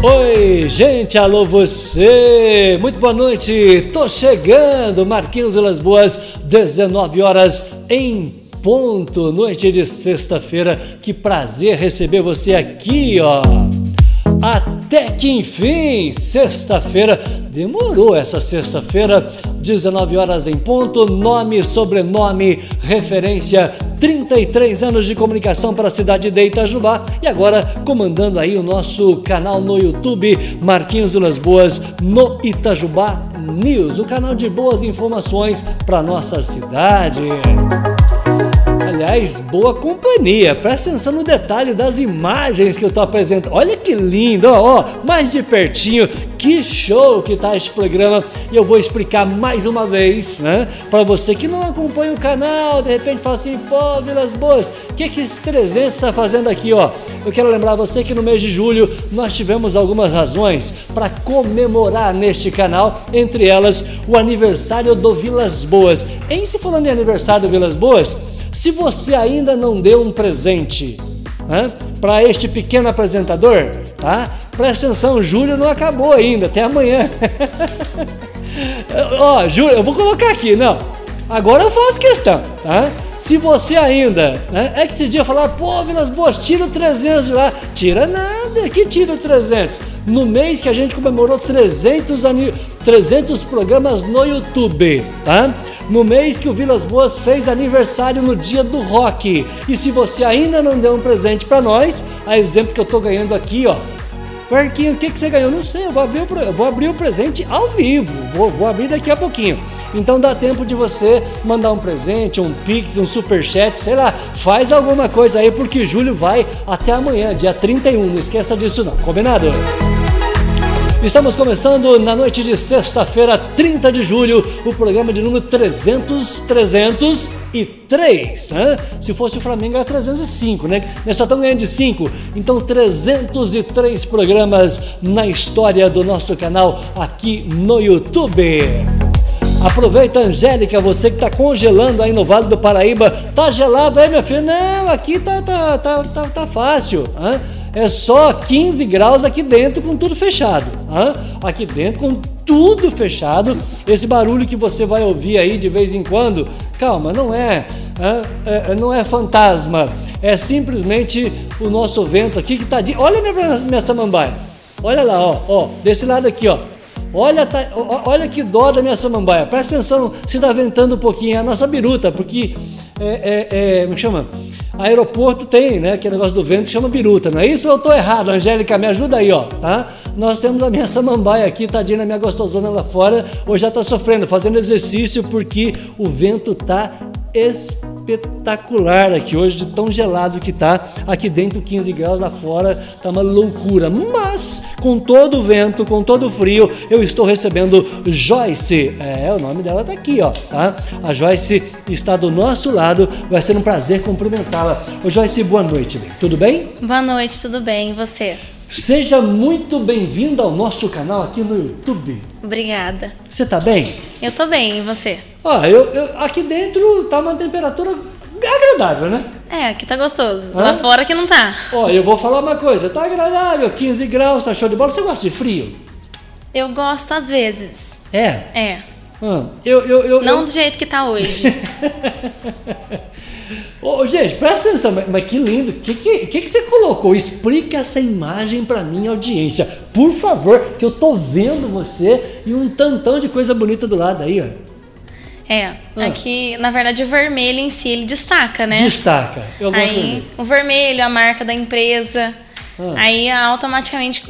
Oi, gente, alô você! Muito boa noite, tô chegando, Marquinhos Las Boas, 19 horas em ponto, noite de sexta-feira. Que prazer receber você aqui, ó. Até que enfim, sexta-feira, demorou essa sexta-feira, 19 horas em ponto, nome, sobrenome, referência, 33 anos de comunicação para a cidade de Itajubá e agora comandando aí o nosso canal no YouTube, Marquinhos Vilas Boas, no Itajubá News, o canal de boas informações para nossa cidade. Aliás, boa companhia. Presta atenção no detalhe das imagens que eu estou apresentando. Olha que lindo, ó, ó, mais de pertinho. Que show que tá este programa. E eu vou explicar mais uma vez, né? Para você que não acompanha o canal, de repente fala assim, pô, Vilas Boas, o que que esse 300 está fazendo aqui, ó? Eu quero lembrar você que no mês de julho nós tivemos algumas razões para comemorar neste canal, entre elas o aniversário do Vilas Boas. Em se falando em aniversário do Vilas Boas, se você ainda não deu um presente né, para este pequeno apresentador, tá? Presta atenção, julho não acabou ainda, até amanhã. Ó, oh, eu vou colocar aqui, não. Agora eu faço questão, tá? Se você ainda, né, é que esse dia falar, pô, Vilas Boas, tira o 300 de lá. Tira nada, que tira o 300? No mês que a gente comemorou 300, 300 programas no YouTube, tá? No mês que o Vilas Boas fez aniversário no dia do rock. E se você ainda não deu um presente para nós, a exemplo que eu tô ganhando aqui, ó, Marquinhos, o que, que você ganhou? Não sei, eu vou abrir o, vou abrir o presente ao vivo. Vou, vou abrir daqui a pouquinho. Então dá tempo de você mandar um presente, um pix, um superchat, sei lá, faz alguma coisa aí, porque julho vai até amanhã, dia 31. Não esqueça disso não, combinado? Estamos começando na noite de sexta-feira, 30 de julho, o programa de número 300, 303. Né? Se fosse o Flamengo era 305, né? Nós só estamos ganhando de 5. Então, 303 programas na história do nosso canal aqui no YouTube. Aproveita, Angélica, você que está congelando aí no Vale do Paraíba. Tá gelado aí, minha filha? Não, aqui tá, tá, tá, tá, tá fácil. Hein? É só 15 graus aqui dentro com tudo fechado. Hein? Aqui dentro com tudo fechado. Esse barulho que você vai ouvir aí de vez em quando, calma, não é, é, é não é fantasma. É simplesmente o nosso vento aqui que está de. Olha minha, minha samambaia. Olha lá, ó, ó, desse lado aqui, ó. Olha, tá, olha que dó da minha samambaia. Presta atenção se está ventando um pouquinho. É a nossa biruta, porque é, é, é, me chama aeroporto tem, né? Aquele negócio do vento que chama biruta, não é isso? Eu estou errado, Angélica, me ajuda aí, ó, tá? Nós temos a minha samambaia aqui, tadinha, a minha gostosona lá fora, hoje já está sofrendo, fazendo exercício porque o vento tá espetacular aqui hoje, de tão gelado que tá. Aqui dentro, 15 graus, lá fora tá uma loucura. Mas, com todo o vento, com todo o frio, eu estou recebendo Joyce. É, o nome dela tá aqui, ó, tá? A Joyce está do nosso lado, vai ser um prazer cumprimentá-la. Ô Joyce, boa noite, tudo bem? Boa noite, tudo bem, e você? Seja muito bem-vindo ao nosso canal aqui no YouTube. Obrigada. Você tá bem? Eu tô bem, e você? Ó, eu, eu, aqui dentro tá uma temperatura agradável, né? É, aqui tá gostoso. Hã? Lá fora que não tá. Ó, eu vou falar uma coisa, tá agradável, 15 graus, tá show de bola. Você gosta de frio? Eu gosto às vezes. É? É. Ah, eu, eu, eu, não eu... do jeito que tá hoje. Ô, gente, presta atenção, mas, que lindo. O que, que, que, você colocou? Explica essa imagem para minha audiência. Por favor, que eu tô vendo você e um tantão de coisa bonita do lado aí, ó. É, ah. aqui, na verdade, o vermelho em si, ele destaca, né? Destaca. Eu gosto aí, o vermelho, a marca da empresa. Ah. Aí, automaticamente,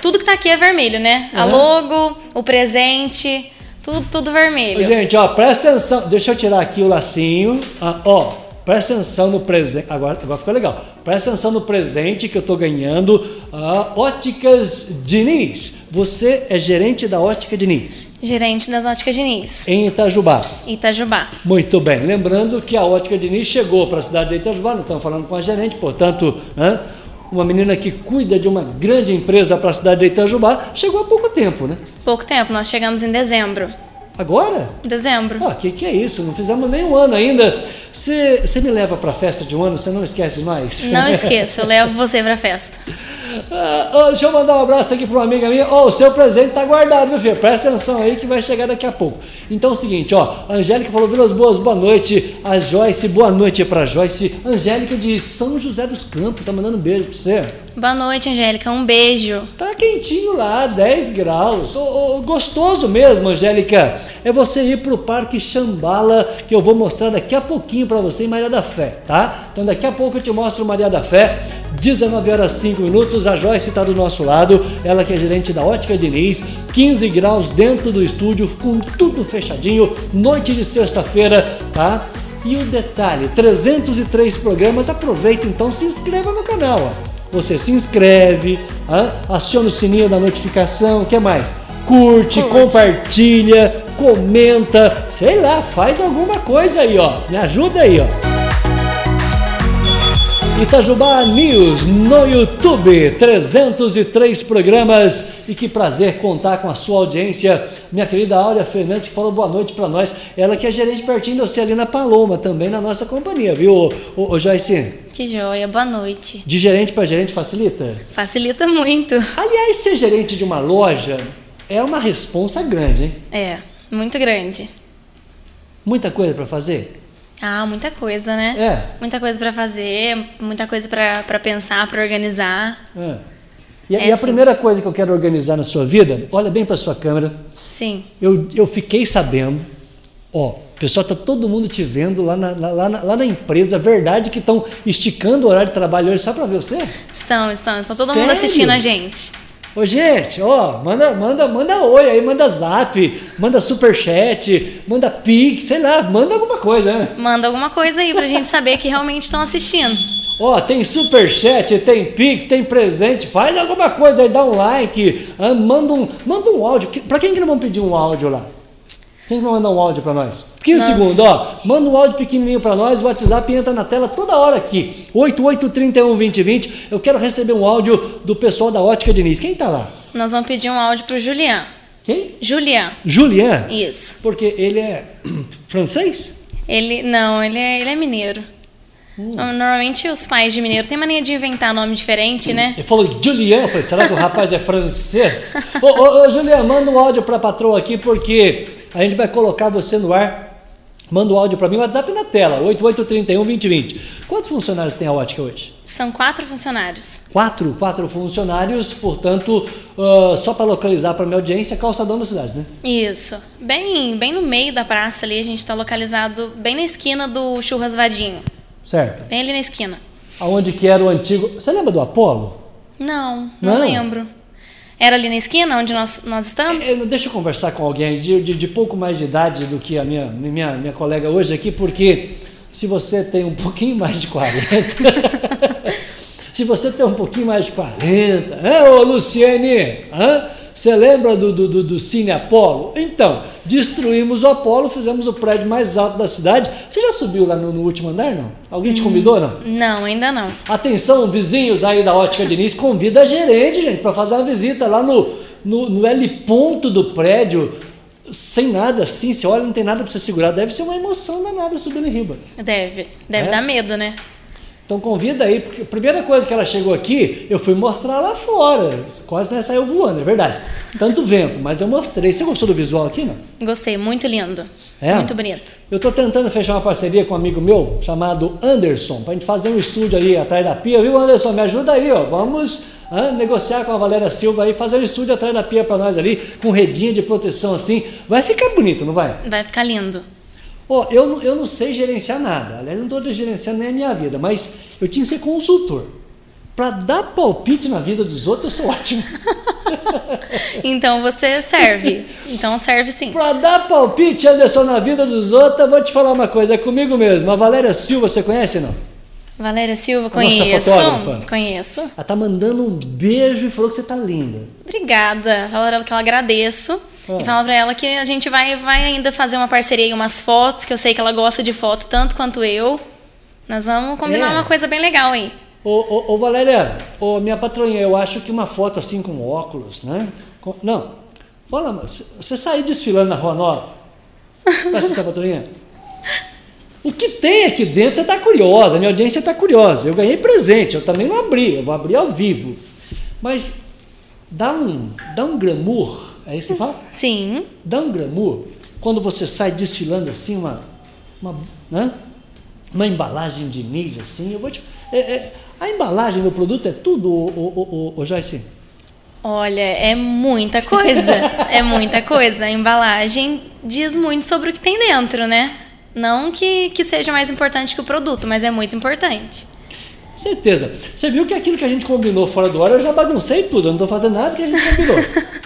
tudo que tá aqui é vermelho, né? A logo, o presente, tudo, tudo vermelho. Gente, ó, presta atenção. Deixa eu tirar aqui o lacinho. Ah, ó, presta atenção no presente. Agora, agora ficou legal. Presta atenção no presente que eu tô ganhando. Ah, Óticas Diniz. Você é gerente da Ótica Diniz. Gerente das Óticas Diniz. Em Itajubá. Itajubá. Muito bem. Lembrando que a Ótica Diniz chegou para a cidade de Itajubá, não estamos falando com a gerente, portanto, uma menina que cuida de uma grande empresa para a cidade de Itajubá, chegou há pouco tempo, né? Pouco tempo, nós chegamos em dezembro. Agora? Dezembro. O que, que é isso? Não fizemos nem um ano ainda. Você me leva para a festa de um ano? Você não esquece mais? Não esqueço, eu levo você para a festa. Ah, oh, deixa eu mandar um abraço aqui para uma amiga minha. Oh, o seu presente está guardado, meu filho. Presta atenção aí que vai chegar daqui a pouco. Então é o seguinte, ó. A Angélica falou, Vilas Boas, boa noite. A Joyce, boa noite para Joyce. Angélica de São José dos Campos, tá mandando um beijo para você. Boa noite, Angélica. Um beijo. Tá quentinho lá, 10 graus. Oh, oh, gostoso mesmo, Angélica. É você ir pro Parque Xambala, que eu vou mostrar daqui a pouquinho para você em Maria da Fé, tá? Então daqui a pouco eu te mostro Maria da Fé. 19 horas 5 minutos, a Joyce está do nosso lado, ela que é gerente da Ótica Diniz, 15 graus dentro do estúdio, com tudo fechadinho, noite de sexta-feira, tá? E o detalhe, 303 programas, aproveita então, se inscreva no canal, ó. Você se inscreve, aciona o sininho da notificação, o que mais? Curte, Curte, compartilha, comenta, sei lá, faz alguma coisa aí, ó. Me ajuda aí, ó. Itajubá News no YouTube, 303 programas e que prazer contar com a sua audiência. Minha querida Áurea Fernandes, que falou boa noite para nós. Ela que é gerente pertinho de você ali na Paloma, também na nossa companhia, viu, ô, ô, ô Joyce? Que joia, boa noite. De gerente para gerente facilita? Facilita muito. Aliás, ser gerente de uma loja é uma responsa grande, hein? É, muito grande. Muita coisa para fazer? Ah, muita coisa, né? É. Muita coisa para fazer, muita coisa para pensar, para organizar. É. E, é, e a sim. primeira coisa que eu quero organizar na sua vida, olha bem para sua câmera. Sim. Eu, eu fiquei sabendo, ó, pessoal, tá todo mundo te vendo lá na, lá na, lá na empresa, verdade que estão esticando o horário de trabalho hoje só para ver você? Estão, estão, estão todo Sério? mundo assistindo a gente. Ô, gente, ó, manda, manda, manda oi aí, manda zap, manda superchat, manda pix, sei lá, manda alguma coisa, né? Manda alguma coisa aí pra gente saber que realmente estão assistindo. Ó, tem superchat, tem pix, tem presente, faz alguma coisa aí, dá um like, ah, manda um, manda um áudio. Pra quem que não vão pedir um áudio lá? Quem vai mandar um áudio para nós? 15 segundos, ó. Manda um áudio pequenininho para nós, o WhatsApp entra na tela toda hora aqui. 88312020. Eu quero receber um áudio do pessoal da Ótica Diniz. Quem tá lá? Nós vamos pedir um áudio pro Julian. Quem? Julian. Julian? Isso. Porque ele é francês? Ele não, ele é, ele é mineiro. Hum. Normalmente os pais de mineiro têm mania de inventar nome diferente, né? Ele falou Julian, eu falei, será que o rapaz é francês? ô, ô, ô, Julian, manda um áudio para a patroa aqui, porque a gente vai colocar você no ar. Manda o um áudio para mim, WhatsApp na tela, 8831-2020. Quantos funcionários tem a Ótica hoje? São quatro funcionários. Quatro? Quatro funcionários, portanto, uh, só para localizar para minha audiência, calçadão da cidade, né? Isso. Bem, bem no meio da praça ali, a gente está localizado bem na esquina do Churras Vadinho. Certo. Bem ali na esquina. Aonde que era o antigo... Você lembra do Apolo? Não, não, não lembro. Era ali na esquina onde nós, nós estamos? É, deixa eu conversar com alguém de, de, de, pouco mais de idade do que a minha, minha, minha colega hoje aqui, porque se você tem um pouquinho mais de 40. se você tem um pouquinho mais de 40, é, ô Luciene? Hã? Você lembra do, do, do, Cine Apolo? Então, destruímos o Apolo, fizemos o prédio mais alto da cidade. Você já subiu lá no, no último andar, não? Alguém te convidou, não? Não, ainda não. Atenção, vizinhos aí da Ótica Diniz, convida a gerente, gente, para fazer uma visita lá no, no, no L ponto do prédio, sem nada assim, você olha, não tem nada para você segurar. Deve ser uma emoção danada subindo em riba. Deve, deve é? dar medo, né? Então convida aí, porque a primeira coisa que ela chegou aqui, eu fui mostrar lá fora. Quase né, saiu voando, é verdade. Tanto vento, mas eu mostrei. Você gostou do visual aqui, não? Gostei, muito lindo. É? Muito bonito. Eu estou tentando fechar uma parceria com um amigo meu chamado Anderson, para a gente fazer um estúdio ali atrás da pia, viu, Anderson? Me ajuda aí, ó. Vamos ah, negociar com a Valéria Silva aí, fazer um estúdio atrás da pia para nós ali, com redinha de proteção assim. Vai ficar bonito, não vai? Vai ficar lindo. Oh, eu, eu não sei gerenciar nada, aliás, não estou gerenciando nem a minha vida, mas eu tinha que ser consultor. Para dar palpite na vida dos outros, eu sou ótimo. então você serve. Então serve sim. Para dar palpite, Anderson, na vida dos outros, eu vou te falar uma coisa, é comigo mesmo. A Valéria Silva, você conhece não? Valéria Silva, conheço. Nossa fotógrafa. Conheço. Ela tá mandando um beijo e falou que você tá linda. Obrigada. Falaram que ela agradeço. E fala pra ela que a gente vai, vai ainda fazer uma parceria e umas fotos, que eu sei que ela gosta de foto tanto quanto eu. Nós vamos combinar é. uma coisa bem legal aí. Ô, ô, ô Valéria, ô, minha patroinha, eu acho que uma foto assim com óculos, né? Com, não, olha, você sair desfilando na Rua Nova, Presta atenção, patroinha. O que tem aqui dentro, você está curiosa, a minha audiência está curiosa. Eu ganhei presente, eu também não abri, eu vou abrir ao vivo. Mas dá um, dá um glamour, é isso que fala? Sim. Dá um glamour quando você sai desfilando assim, uma, uma, né? uma embalagem de Nis, assim. Eu vou te, é, é, a embalagem do produto é tudo, o, o, o, o Joyce? Olha, é muita coisa. é muita coisa. A embalagem diz muito sobre o que tem dentro, né? Não que, que seja mais importante que o produto, mas é muito importante. Certeza. Você viu que aquilo que a gente combinou fora do ar, eu já baguncei tudo, eu não estou fazendo nada que a gente combinou.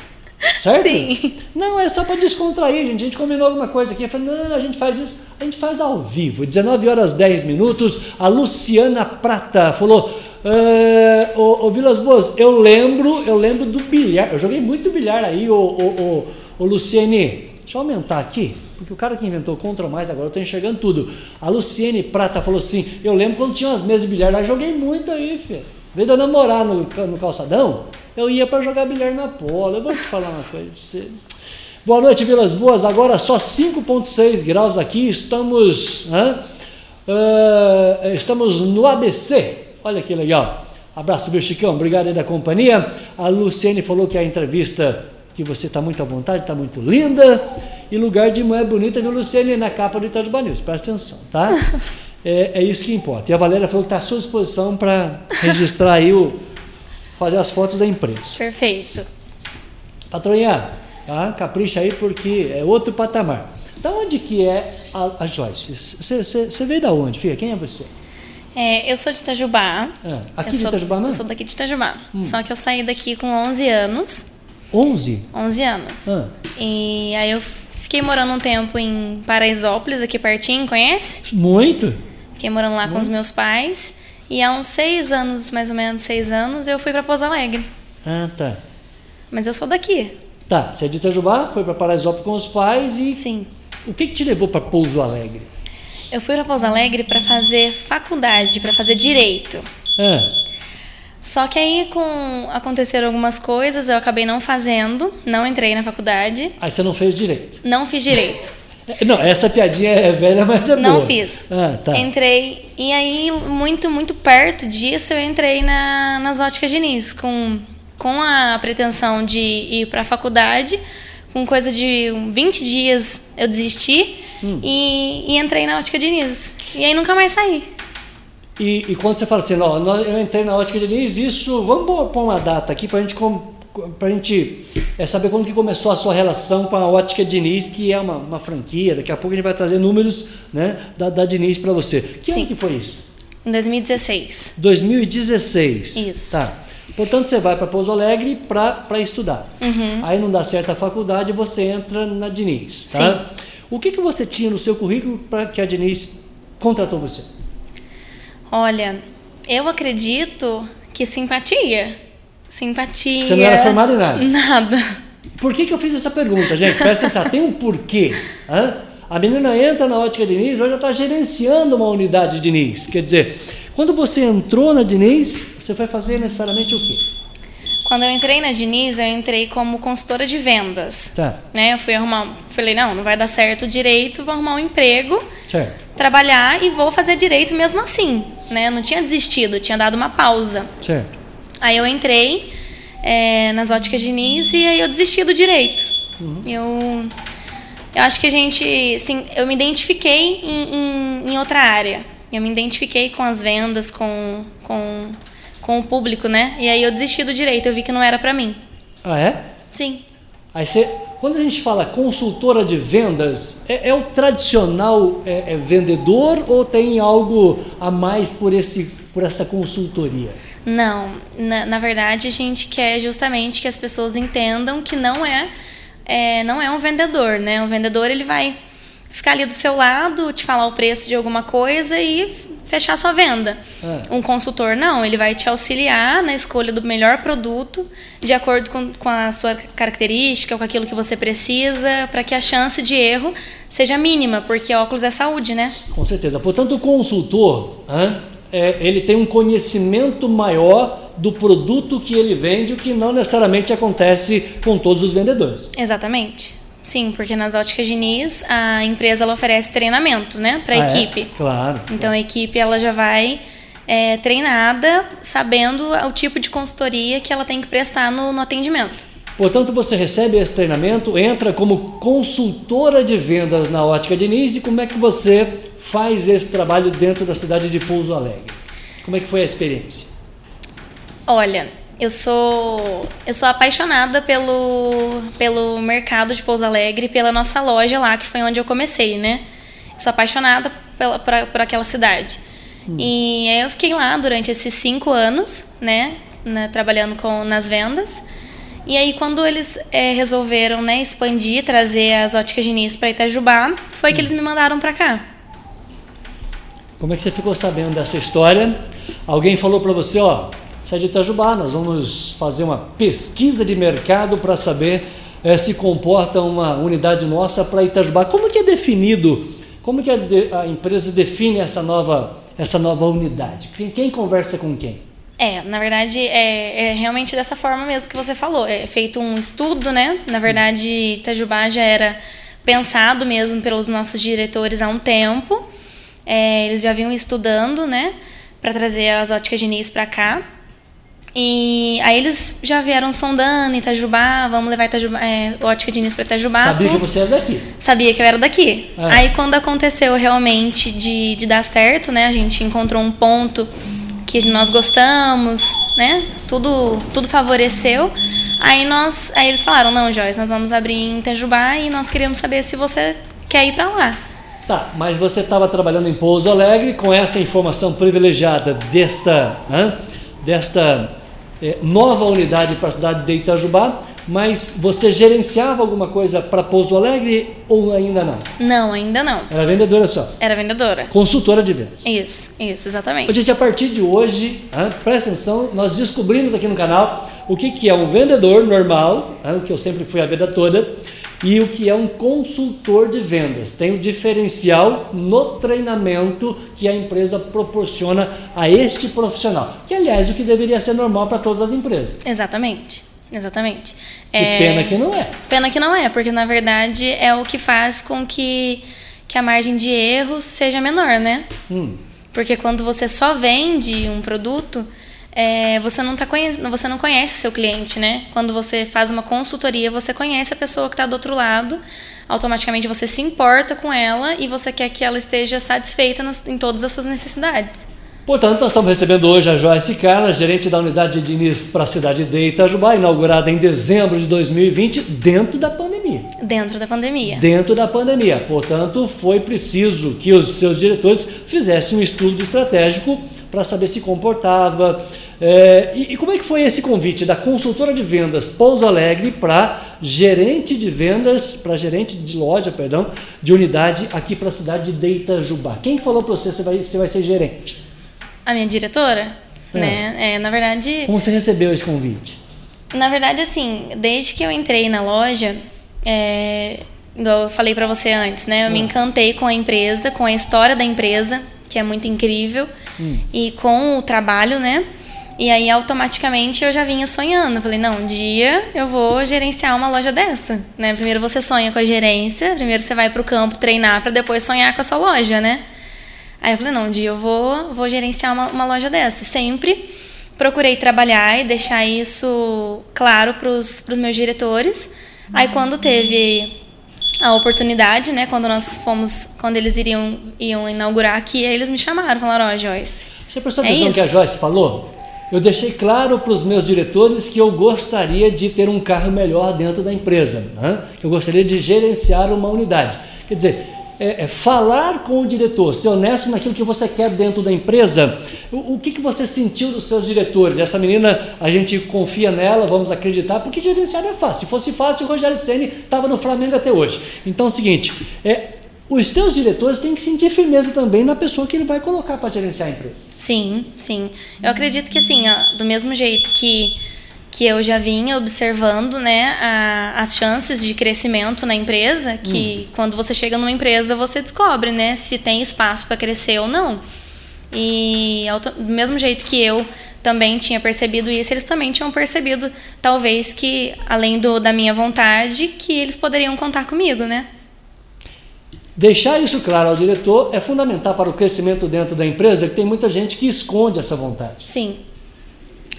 certo? Sim. Não, é só para descontrair, gente. A gente combinou alguma coisa aqui. Eu falei, não, a gente faz isso, a gente faz ao vivo. 19 horas 10 minutos. A Luciana Prata falou: uh, ô, ô Vilas Boas, eu lembro, eu lembro do bilhar. Eu joguei muito bilhar aí, ô, ô, ô, ô Luciene. Deixa eu aumentar aqui, porque o cara que inventou Contra Mais agora eu estou enxergando tudo. A Luciene Prata falou assim: Eu lembro quando tinha umas mesas de bilhar lá, joguei muito aí, filho. Veio de eu namorar no, no calçadão, eu ia para jogar bilhar na pola. Eu vou te falar uma coisa pra você. Boa noite, Vilas Boas. Agora só 5,6 graus aqui. Estamos, uh, estamos no ABC. Olha que legal. Abraço, viu, Chicão? Obrigado aí da companhia. A Luciene falou que a entrevista que você está muito à vontade, está muito linda. E lugar de mulher bonita, viu, Luciane, na capa do Itajubá News. Presta atenção, tá? É, é, isso que importa. E a Valéria falou que está à sua disposição para registrar aí o. fazer as fotos da imprensa. Perfeito. Patroinha, tá? capricha aí porque é outro patamar. Da onde que é a, a Joyce? Você veio da onde, filha? Quem é você? É, eu sou de Itajubá. É, aqui eu de sou, Itajubá, não? Eu sou daqui de Itajubá. Hum. Só que eu saí daqui com 11 anos. 11? 11 anos. Ah. E aí eu fiquei morando um tempo em Paraisópolis, aqui pertinho, conhece? Muito. Fiquei morando lá com os meus pais. E há uns seis anos, mais ou menos seis anos, eu fui para Pouso Alegre. Ah, tá. Mas eu sou daqui. Tá, você é de Itajubá, foi para Paraisópolis com os pais e... Sim. O que, que te levou para Pouso Alegre? Eu fui para Pouso Alegre para fazer faculdade, para fazer direito. Ah. Só que aí com aconteceram algumas coisas, eu acabei não fazendo, não entrei na faculdade. Aí você não fez direito? Não fiz direito. Não, essa piadinha é velha, mas é não boa. Não fiz. Ah, tá. Entrei e aí muito muito perto disso eu entrei na, nas óticas Diniz com com a pretensão de ir para a faculdade. Com coisa de 20 dias eu desisti hum. e, e entrei na ótica Diniz. E aí nunca mais saí. E, e, quando você fala assim, ó, eu entrei na ótica de Diniz, isso, vamos pôr uma data aqui para gente, a gente é, saber quando que começou a sua relação com a ótica Diniz, que é uma, uma franquia, daqui a pouco a gente vai trazer números né, da, da Diniz para você. Que Sim. ano que foi isso? Em 2016. 2016. Isso. Tá. Portanto, você vai para Pouso Alegre para estudar. Uhum. Aí não dá certo a faculdade, você entra na Diniz. Tá? Sim. O que, que você tinha no seu currículo para que a Diniz contratou você? Olha, eu acredito que simpatia. Simpatia. Você não era formado em nada? Nada. Por que, que eu fiz essa pergunta, gente? Presta atenção, tem um porquê. Hã? A menina entra na ótica Diniz, hoje ela está gerenciando uma unidade Diniz. Quer dizer, quando você entrou na Diniz, você foi fazer necessariamente o quê? Quando eu entrei na Diniz, eu entrei como consultora de vendas. Tá. Né? Eu fui arrumar, falei, não, não vai dar certo direito, vou arrumar um emprego, certo. trabalhar e vou fazer direito mesmo assim. Né? Eu não tinha desistido, tinha dado uma pausa. Certo. Aí eu entrei é, nas óticas Diniz e aí eu desisti do direito. Uhum. Eu, eu acho que a gente, assim, eu me identifiquei em, em, em outra área. Eu me identifiquei com as vendas, com, com com o público, né? E aí eu desisti do direito, eu vi que não era para mim. Ah, é? Sim. Aí você, quando a gente fala consultora de vendas, é, é o tradicional é, é vendedor ou tem algo a mais por, esse, por essa consultoria? Não, na, na verdade a gente quer justamente que as pessoas entendam que não é, é não é um vendedor, né? Um vendedor ele vai ficar ali do seu lado, te falar o preço de alguma coisa e fechar sua venda. É. Um consultor não, ele vai te auxiliar na escolha do melhor produto de acordo com, com a sua característica, com aquilo que você precisa, para que a chance de erro seja mínima, porque óculos é saúde, né? Com certeza. Portanto, o consultor, é, ele tem um conhecimento maior do produto que ele vende, o que não necessariamente acontece com todos os vendedores. Exatamente. Sim, porque nas óticas Diniz, a empresa ela oferece treinamento, né, para a Ah, é? equipe. Claro. Então a equipe ela já vai é, treinada, sabendo o tipo de consultoria que ela tem que prestar no, no atendimento. Portanto, você recebe esse treinamento, entra como consultora de vendas na Ótica Diniz e como é que você faz esse trabalho dentro da cidade de Pouso Alegre? Como é que foi a experiência? Olha, eu sou eu sou apaixonada pelo pelo mercado de Pouso Alegre, pela nossa loja lá, que foi onde eu comecei, né? Sou apaixonada pela, por, por aquela cidade. E aí eu fiquei lá durante esses cinco anos, né? trabalhando com, nas vendas. E aí quando eles é, resolveram né, expandir, trazer as óticas Diniz para Itajubá, foi que eles me mandaram para cá. Como é que você ficou sabendo dessa história? Alguém falou para você, ó, é de Itajubá, nós vamos fazer uma pesquisa de mercado para saber eh, se comporta uma unidade nossa para Itajubá. Como que é definido, como que a, de- a empresa define essa nova, essa nova unidade? Quem, quem conversa com quem? É, na verdade, é, é realmente dessa forma mesmo que você falou. É feito um estudo, né? Na verdade, Itajubá já era pensado mesmo pelos nossos diretores há um tempo. É, eles já vinham estudando, né? Para trazer as óticas Diniz para cá. E aí eles já vieram sondando Itajubá, vamos levar Itajubá, é, ótica Diniz para Itajubá. Sabia que tudo você é daqui. sabia que eu era daqui. Ah. Aí quando aconteceu realmente de, de dar certo, né? A gente encontrou um ponto que nós gostamos, né? Tudo, tudo favoreceu. Aí nós, aí eles falaram, não, Joyce, nós vamos abrir em Itajubá e nós queríamos saber se você quer ir para lá. Tá, mas você estava trabalhando em Pouso Alegre com essa informação privilegiada desta, hã, desta eh, nova unidade para a cidade de Itajubá, mas você gerenciava alguma coisa para Pouso Alegre ou ainda não? Não, ainda não. Era vendedora só, Era vendedora. consultora de vendas. Isso, isso, exatamente. Gente, a partir de hoje, presta atenção, nós descobrimos aqui no canal o que, que é um vendedor normal, o que eu sempre fui a vida toda, e o que é um consultor de vendas. Tem o diferencial no treinamento que a empresa proporciona a este profissional. Que, aliás, o que deveria ser normal para todas as empresas. Exatamente. Exatamente. Que É, pena que não é. Pena que não é, porque na verdade é o que faz com que, que a margem de erro seja menor, né? Hum. Porque quando você só vende um produto, é, você, não tá conhe você não conhece seu cliente, né? Quando você faz uma consultoria, você conhece a pessoa que está do outro lado, automaticamente você se importa com ela e você quer que ela esteja satisfeita nas, em todas as suas necessidades. Portanto, nós estamos recebendo hoje a Joyce Carla, gerente da unidade de Diniz para a cidade de Itajubá, inaugurada em dezembro de 2020, dentro da pandemia. Dentro da pandemia. dentro da pandemia. Portanto, foi preciso que os seus diretores fizessem um estudo estratégico para saber se comportava. É, e, e como é que foi esse convite da consultora de vendas Pouso Alegre para gerente de vendas, para gerente de loja, perdão, de unidade aqui para a cidade de Itajubá? Quem falou para você que você vai, você vai ser gerente? A minha diretora, É. né? É, na verdade, Como você recebeu esse convite? Na verdade, assim, desde que eu entrei na loja, é, igual eu falei pra você antes, né? Eu me Hum. encantei com a empresa, com a história da empresa, que é muito incrível, Hum. e com o trabalho, né? E aí, automaticamente, eu já vinha sonhando. Eu falei, não, um dia eu vou gerenciar uma loja dessa, né? Primeiro você sonha com a gerência, primeiro você vai pro campo treinar pra depois sonhar com a sua loja, né? Aí eu falei, não, um dia eu vou, vou gerenciar uma, uma loja dessa. Sempre procurei trabalhar e deixar isso claro para os meus diretores. Aí quando teve a oportunidade, né, quando nós fomos, quando eles iriam iam inaugurar aqui, aí eles me chamaram, falaram, ó, Joyce, Você prestou É atenção no que a. Joyce falou? Eu deixei claro para os meus diretores que eu gostaria de ter um carro melhor dentro da empresa, né? que eu gostaria de gerenciar uma unidade. Quer dizer, é, é falar com o diretor, ser honesto naquilo que você quer dentro da empresa. O, o que, que você sentiu dos seus diretores? Essa menina, a gente confia nela, vamos acreditar, porque gerenciar é fácil. Se fosse fácil, o Rogério Ceni estava no Flamengo até hoje. Então é o seguinte, é, os teus diretores têm que sentir firmeza também na pessoa que ele vai colocar para gerenciar a empresa. Sim, sim. Eu acredito que assim, ó, do mesmo jeito que que eu já vinha observando, né, a- as chances de crescimento na empresa, que quando você chega numa empresa você descobre, né, se tem espaço para crescer ou não. E do mesmo jeito que eu também tinha percebido isso, eles também tinham percebido, talvez, que além do, da minha vontade, que eles poderiam contar comigo, né? Deixar isso claro ao diretor é fundamental para o crescimento dentro da empresa, que tem muita gente que esconde essa vontade. Sim.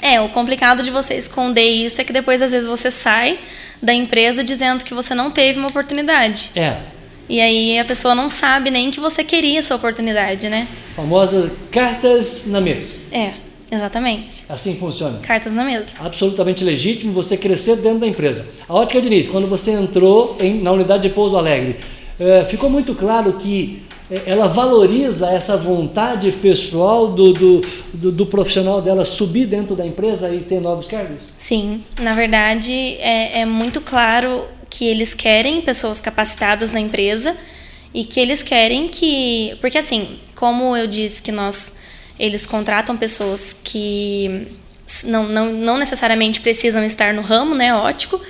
É, o complicado de você esconder isso é que depois, às vezes, você sai da empresa dizendo que você não teve uma oportunidade. É. E aí a pessoa não sabe nem que você queria essa oportunidade, né? Famosa cartas na mesa. É, exatamente. Assim funciona. Cartas na mesa. Absolutamente legítimo você crescer dentro da empresa. A Ótica Diniz, quando você entrou em, na unidade de Pouso Alegre, é, ficou muito claro que ela valoriza essa vontade pessoal do, do, do, do, profissional dela subir dentro da empresa e ter novos cargos? Sim, na verdade é, é muito claro que eles querem pessoas capacitadas na empresa e que eles querem que. Porque assim, como eu disse que nós. Eles contratam pessoas que não, não, não necessariamente precisam estar no ramo né, ótico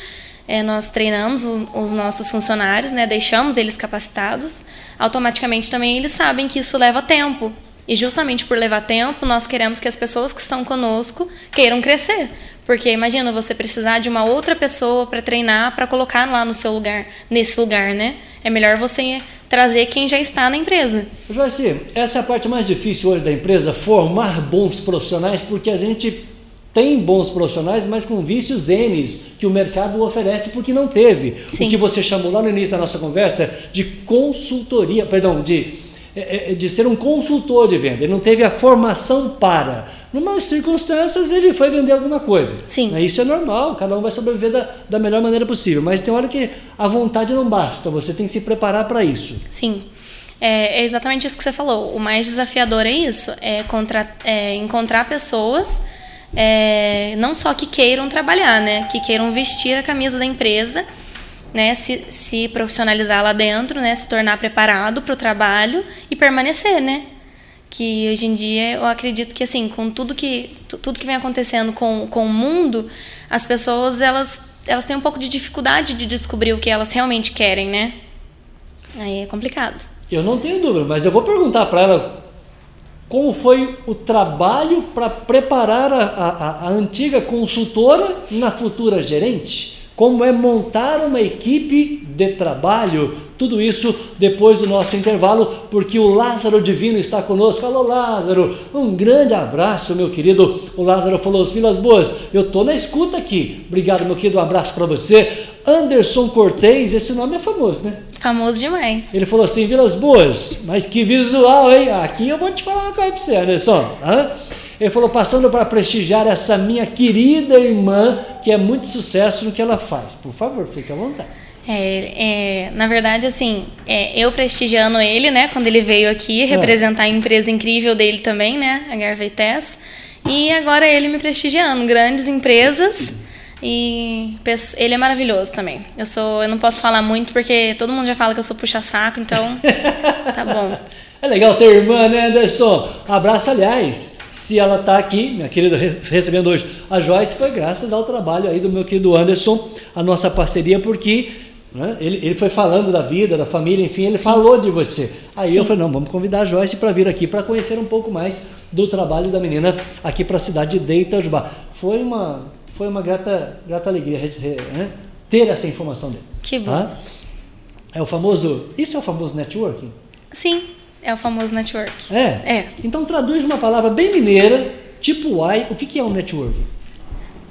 é, nós treinamos os, os, nossos funcionários, né, deixamos eles capacitados, automaticamente também eles sabem que isso leva tempo. E justamente por levar tempo, nós queremos que as pessoas que estão conosco queiram crescer. Porque imagina você precisar de uma outra pessoa para treinar, para colocar lá no seu lugar, nesse lugar, né? É melhor você trazer quem já está na empresa. Joyce, essa é a parte mais difícil hoje da empresa, formar bons profissionais, porque a gente tem bons profissionais, mas com vícios N que o mercado oferece porque não teve. Sim. O que você chamou lá no início da nossa conversa de consultoria, perdão, de, é, é, de ser um consultor de venda. Ele não teve a formação para. Numas circunstâncias ele foi vender alguma coisa. Sim. Né, isso é normal, cada um vai sobreviver da, da melhor maneira possível. Mas tem hora que a vontade não basta, você tem que se preparar para isso. Sim. É, é, exatamente isso que você falou. O mais desafiador é isso, é, contra, é encontrar pessoas é, não só que queiram trabalhar, né? Que queiram vestir a camisa da empresa, né? Se, se profissionalizar lá dentro, né? Se tornar preparado para o trabalho e permanecer, né? Que hoje em dia eu acredito que assim, com tudo que tudo que vem acontecendo com, com o mundo, as pessoas elas elas têm um pouco de dificuldade de descobrir o que elas realmente querem, né? Aí é complicado. Eu não tenho dúvida, mas eu vou perguntar para ela como foi o trabalho para preparar a, a, a, antiga consultora na futura gerente? Como é montar uma equipe de trabalho? Tudo isso depois do nosso intervalo, porque o Lázaro Divino está conosco. Alô, Lázaro, um grande abraço, meu querido. O Lázaro falou: Vilas Boas, eu estou na escuta aqui. Obrigado, meu querido, um abraço para você. Anderson Cortez, esse nome é famoso, né? Famoso demais. Ele falou assim, Vilas Boas, mas que visual, hein? Aqui eu vou te falar uma coisa pra você, Anderson. Hã? Ele falou, passando para prestigiar essa minha querida irmã, que é muito sucesso no que ela faz. Por favor, fique à vontade. É, é, na verdade, assim, é, eu prestigiando ele, né, quando ele veio aqui é. representar a empresa incrível dele também, né, a Garvey Tess, e agora ele me prestigiando, grandes empresas e ele é maravilhoso também. Eu sou, eu não posso falar muito porque todo mundo já fala que eu sou puxa-saco, então tá bom. É legal ter irmã, né, Anderson? Abraço, aliás. Se ela está aqui, minha querida, recebendo hoje a Joyce, foi graças ao trabalho aí do meu querido Anderson, a nossa parceria, porque né, ele, ele foi falando da vida, da família, enfim, ele Sim. falou de você. Aí Sim. eu falei, não, vamos convidar a Joyce para vir aqui para conhecer um pouco mais do trabalho da menina aqui para a cidade de Itajubá. Foi uma foi uma grata, grata alegria né? ter essa informação dele. Que bom. Tá? É o famoso. Isso é o famoso networking? Sim, é o famoso network. É? É. Então traduz uma palavra bem mineira, tipo Y, o que, que é um networking?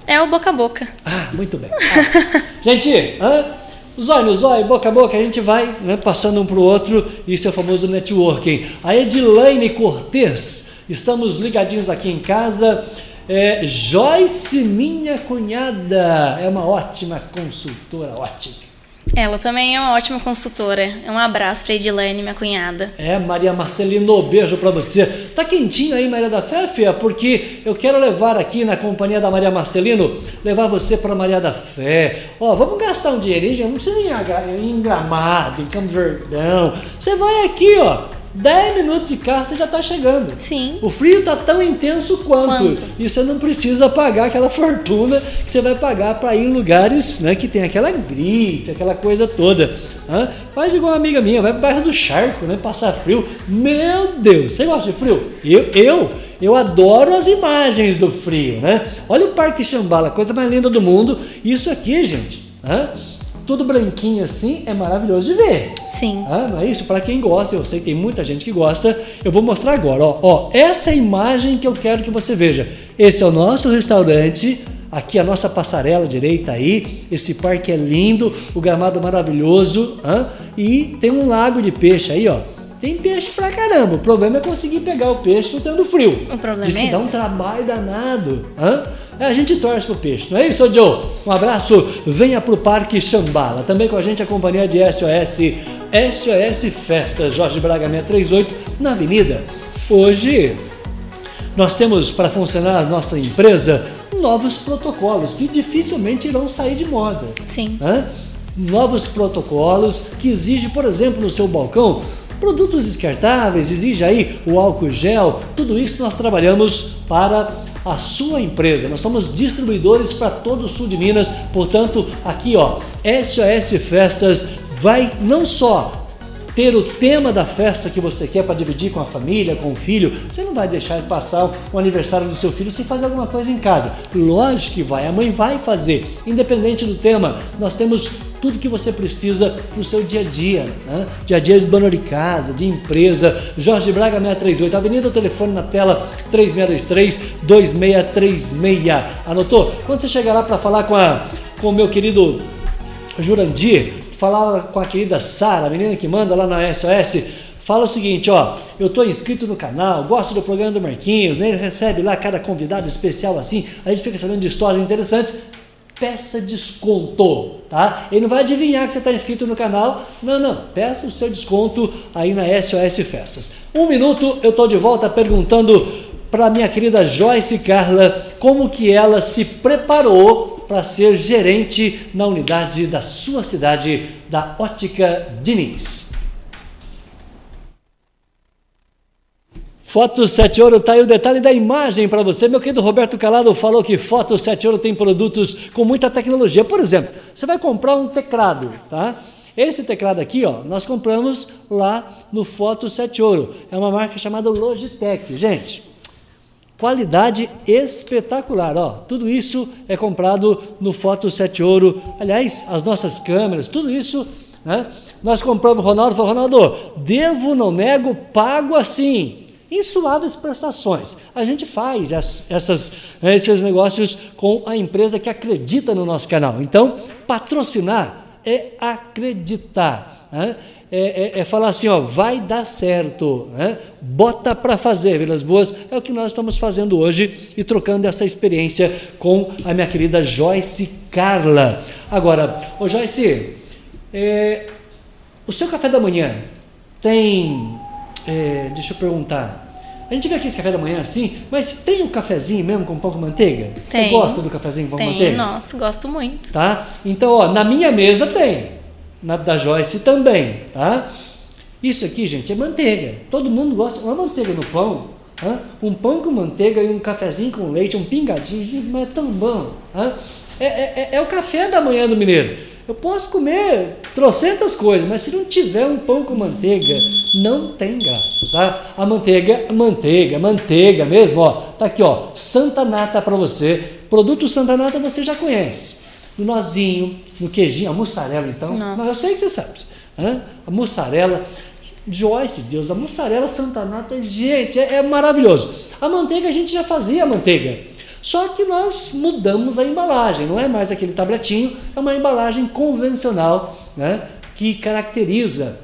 É o boca a boca. Ah, muito bem. Ah. gente, hã? Zóio no zóio, boca a boca, a gente vai né, passando um para o outro, isso é o famoso networking. A Edilaine Cortez, estamos ligadinhos aqui em casa. É, Joyce, minha cunhada, é uma ótima consultora, ótima. Ela também é uma ótima consultora. Um abraço para Edilene, minha cunhada. É, Maria Marcelino, beijo para você. Tá quentinho aí, Maria da Fé, Fia? Porque eu quero levar aqui na companhia da Maria Marcelino, levar você para Maria da Fé. Ó, vamos gastar um dinheirinho, não precisa ir em Gramado, em Campo Verdão. Você vai aqui, ó 10 minutos de carro você já está chegando. Sim. O frio está tão intenso quanto. quanto. E você não precisa pagar aquela fortuna que você vai pagar para ir em lugares né, que tem aquela grife, aquela coisa toda. Hã? Faz igual uma amiga minha, vai para o bairro do Charco, né, passar frio. Meu Deus, você gosta de frio? Eu, eu, eu adoro as imagens do frio, né? Olha o Parque Xambala, coisa mais linda do mundo. Isso aqui, gente, né? Tudo branquinho assim, é maravilhoso de ver. Sim. Ah, não é isso? Para quem gosta, eu sei que tem muita gente que gosta, eu vou mostrar agora. Ó, ó, essa é a imagem que eu quero que você veja. Esse é o nosso restaurante. Aqui a nossa passarela direita aí, esse parque é lindo, o gramado maravilhoso, hein? e tem um lago de peixe aí, ó. Tem peixe pra caramba. O problema é conseguir pegar o peixe não tendo frio. O problema Diz que é dá um trabalho danado. Hã? É, A gente torce pro peixe, não é isso, Joe? Um abraço, venha pro Parque Xambala. Também com a gente a companhia de SOS, SOS Festas, Jorge Braga 638, na Avenida. Hoje nós temos para funcionar a nossa empresa novos protocolos que dificilmente irão sair de moda. Sim. Hã? Novos protocolos que exigem, por exemplo, no seu balcão, produtos descartáveis, exige aí o álcool gel, tudo isso nós trabalhamos para a sua empresa. Nós somos distribuidores para todo o sul de Minas, portanto, aqui ó, SOS Festas vai não só ter o tema da festa que você quer para dividir com a família, com o filho. Você não vai deixar de passar o aniversário do seu filho sem fazer alguma coisa em casa. Lógico que vai, a mãe vai fazer, independente do tema. Nós temos tudo que você precisa no seu dia a dia, né? dia a dia de dona de casa, de empresa. Jorge Braga 638, Avenida, telefone na tela 3623-2636. Anotou? Quando você chegar lá para falar com, a, com o meu querido Jurandir, falar com a querida Sara, a menina que manda lá na SOS, fala o seguinte, ó, eu tô inscrito no canal, gosto do programa do Marquinhos, né? Ele recebe lá cada convidado especial assim, a gente fica sabendo de histórias interessantes. Peça desconto, tá? Ele não vai adivinhar que você está inscrito no canal. Não, não. Peça o seu desconto aí na SOS Festas. Um minuto, eu tô de volta perguntando para minha querida Joyce Carla como que ela se preparou para ser gerente na unidade da sua cidade, da Ótica Diniz. Foto 7 Ouro, tá aí o detalhe da imagem para você. Meu querido Roberto Calado falou que Foto 7 Ouro tem produtos com muita tecnologia. Por exemplo, você vai comprar um teclado, tá? Esse teclado aqui, ó, nós compramos lá no Foto 7 Ouro. É uma marca chamada Logitech, gente. Qualidade espetacular, ó. Tudo isso é comprado no Foto 7 Ouro. Aliás, as nossas câmeras, tudo isso, né? Nós compramos, Ronaldo falou, Ronaldo, devo, não nego, pago assim em suaves prestações. A gente faz as, essas, esses negócios com a empresa que acredita no nosso canal. Então, patrocinar é acreditar. Né? É, é, é, falar assim, ó, vai dar certo, né? bota para fazer, Vilas Boas, é o que nós estamos fazendo hoje e trocando essa experiência com a minha querida Joyce Carla. Agora, ô Joyce, é, o seu café da manhã tem, é, deixa eu perguntar, a gente vê aqui esse café da manhã assim, mas tem um cafezinho mesmo com pão com manteiga? Você Tem. gosta do cafezinho com pão com Tem, manteiga? nossa, gosto muito. tá? Então, ó, na minha mesa tem, na da Joyce também, tá? Isso aqui, gente, é manteiga. Todo mundo gosta, uma manteiga no pão, hã? um pão com manteiga e um cafezinho com leite, um pingadinho, gente, mas é tão bom. hã? É, é, é- é o café da manhã do mineiro. Eu posso comer trocentas coisas, mas se não tiver um pão com manteiga, não tem graça, tá? A manteiga, manteiga, manteiga mesmo, ó. Tá aqui, ó, Santa Nata para você. Produto Santa Nata você já conhece. No nozinho, no queijinho, a mussarela então. Nossa. Mas eu sei que você sabe. Hã? A mussarela. Joyce, Deus, a mussarela Santa Nata, gente, é, é maravilhoso. A manteiga a gente já fazia a manteiga. Só que nós mudamos a embalagem, não é mais aquele tabletinho, é uma embalagem convencional, né, que caracteriza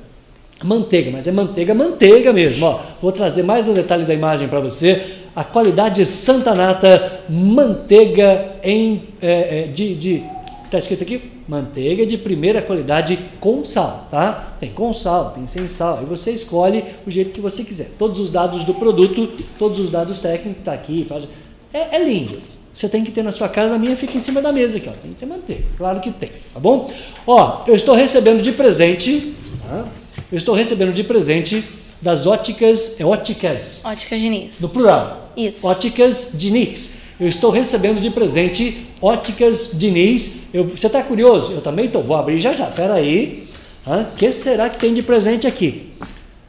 manteiga, mas é manteiga, manteiga mesmo. Ó, vou trazer mais um detalhe da imagem para você. A qualidade Santa Nata, manteiga em, é, é, de, de Está escrito aqui, manteiga de primeira qualidade com sal, tá? Tem com sal, tem sem sal. Aí você escolhe o jeito que você quiser. Todos os dados do produto, todos os dados técnicos tá aqui. pode- É, é lindo. Você tem que ter na sua casa, a minha fica em cima da mesa aqui, ó. Tem que ter manteiga, claro que tem, tá bom? Ó, eu estou recebendo de presente, tá? Eu estou recebendo de presente das óticas, é óticas, Ótica Diniz. no plural. Isso. Óticas Diniz. Eu estou recebendo de presente Óticas Diniz. Eu, você está curioso? Eu também estou. Vou abrir já já. Pera aí. O que será que tem de presente aqui?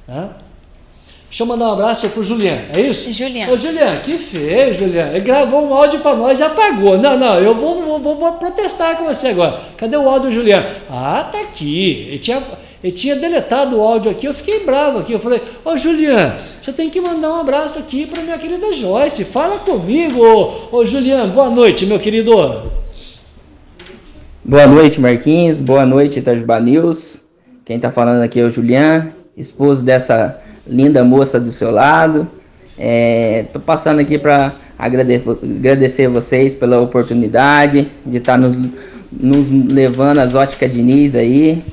Hã? Deixa eu mandar um abraço pro Julian, é isso? Julian. Ô, Julian, que feio, Julian. Ele gravou um áudio para nós e apagou. Não, não, eu vou, vou, vou, vou, protestar com você agora. Cadê o áudio, Julian? Ah, tá aqui. Ele tinha, ele tinha deletado o áudio aqui, eu fiquei bravo aqui. Eu falei, ô, Julian, você tem que mandar um abraço aqui para minha querida Joyce. Fala comigo, ô, ô Julian. Boa noite, meu querido. Boa noite, Marquinhos. Boa noite, Itajubá News. Quem está falando aqui é o Julian, esposo dessa linda moça do seu lado. Estou é, passando aqui para agradecer, agradecer vocês pela oportunidade de estar tá nos, nos levando às óticas Diniz aí.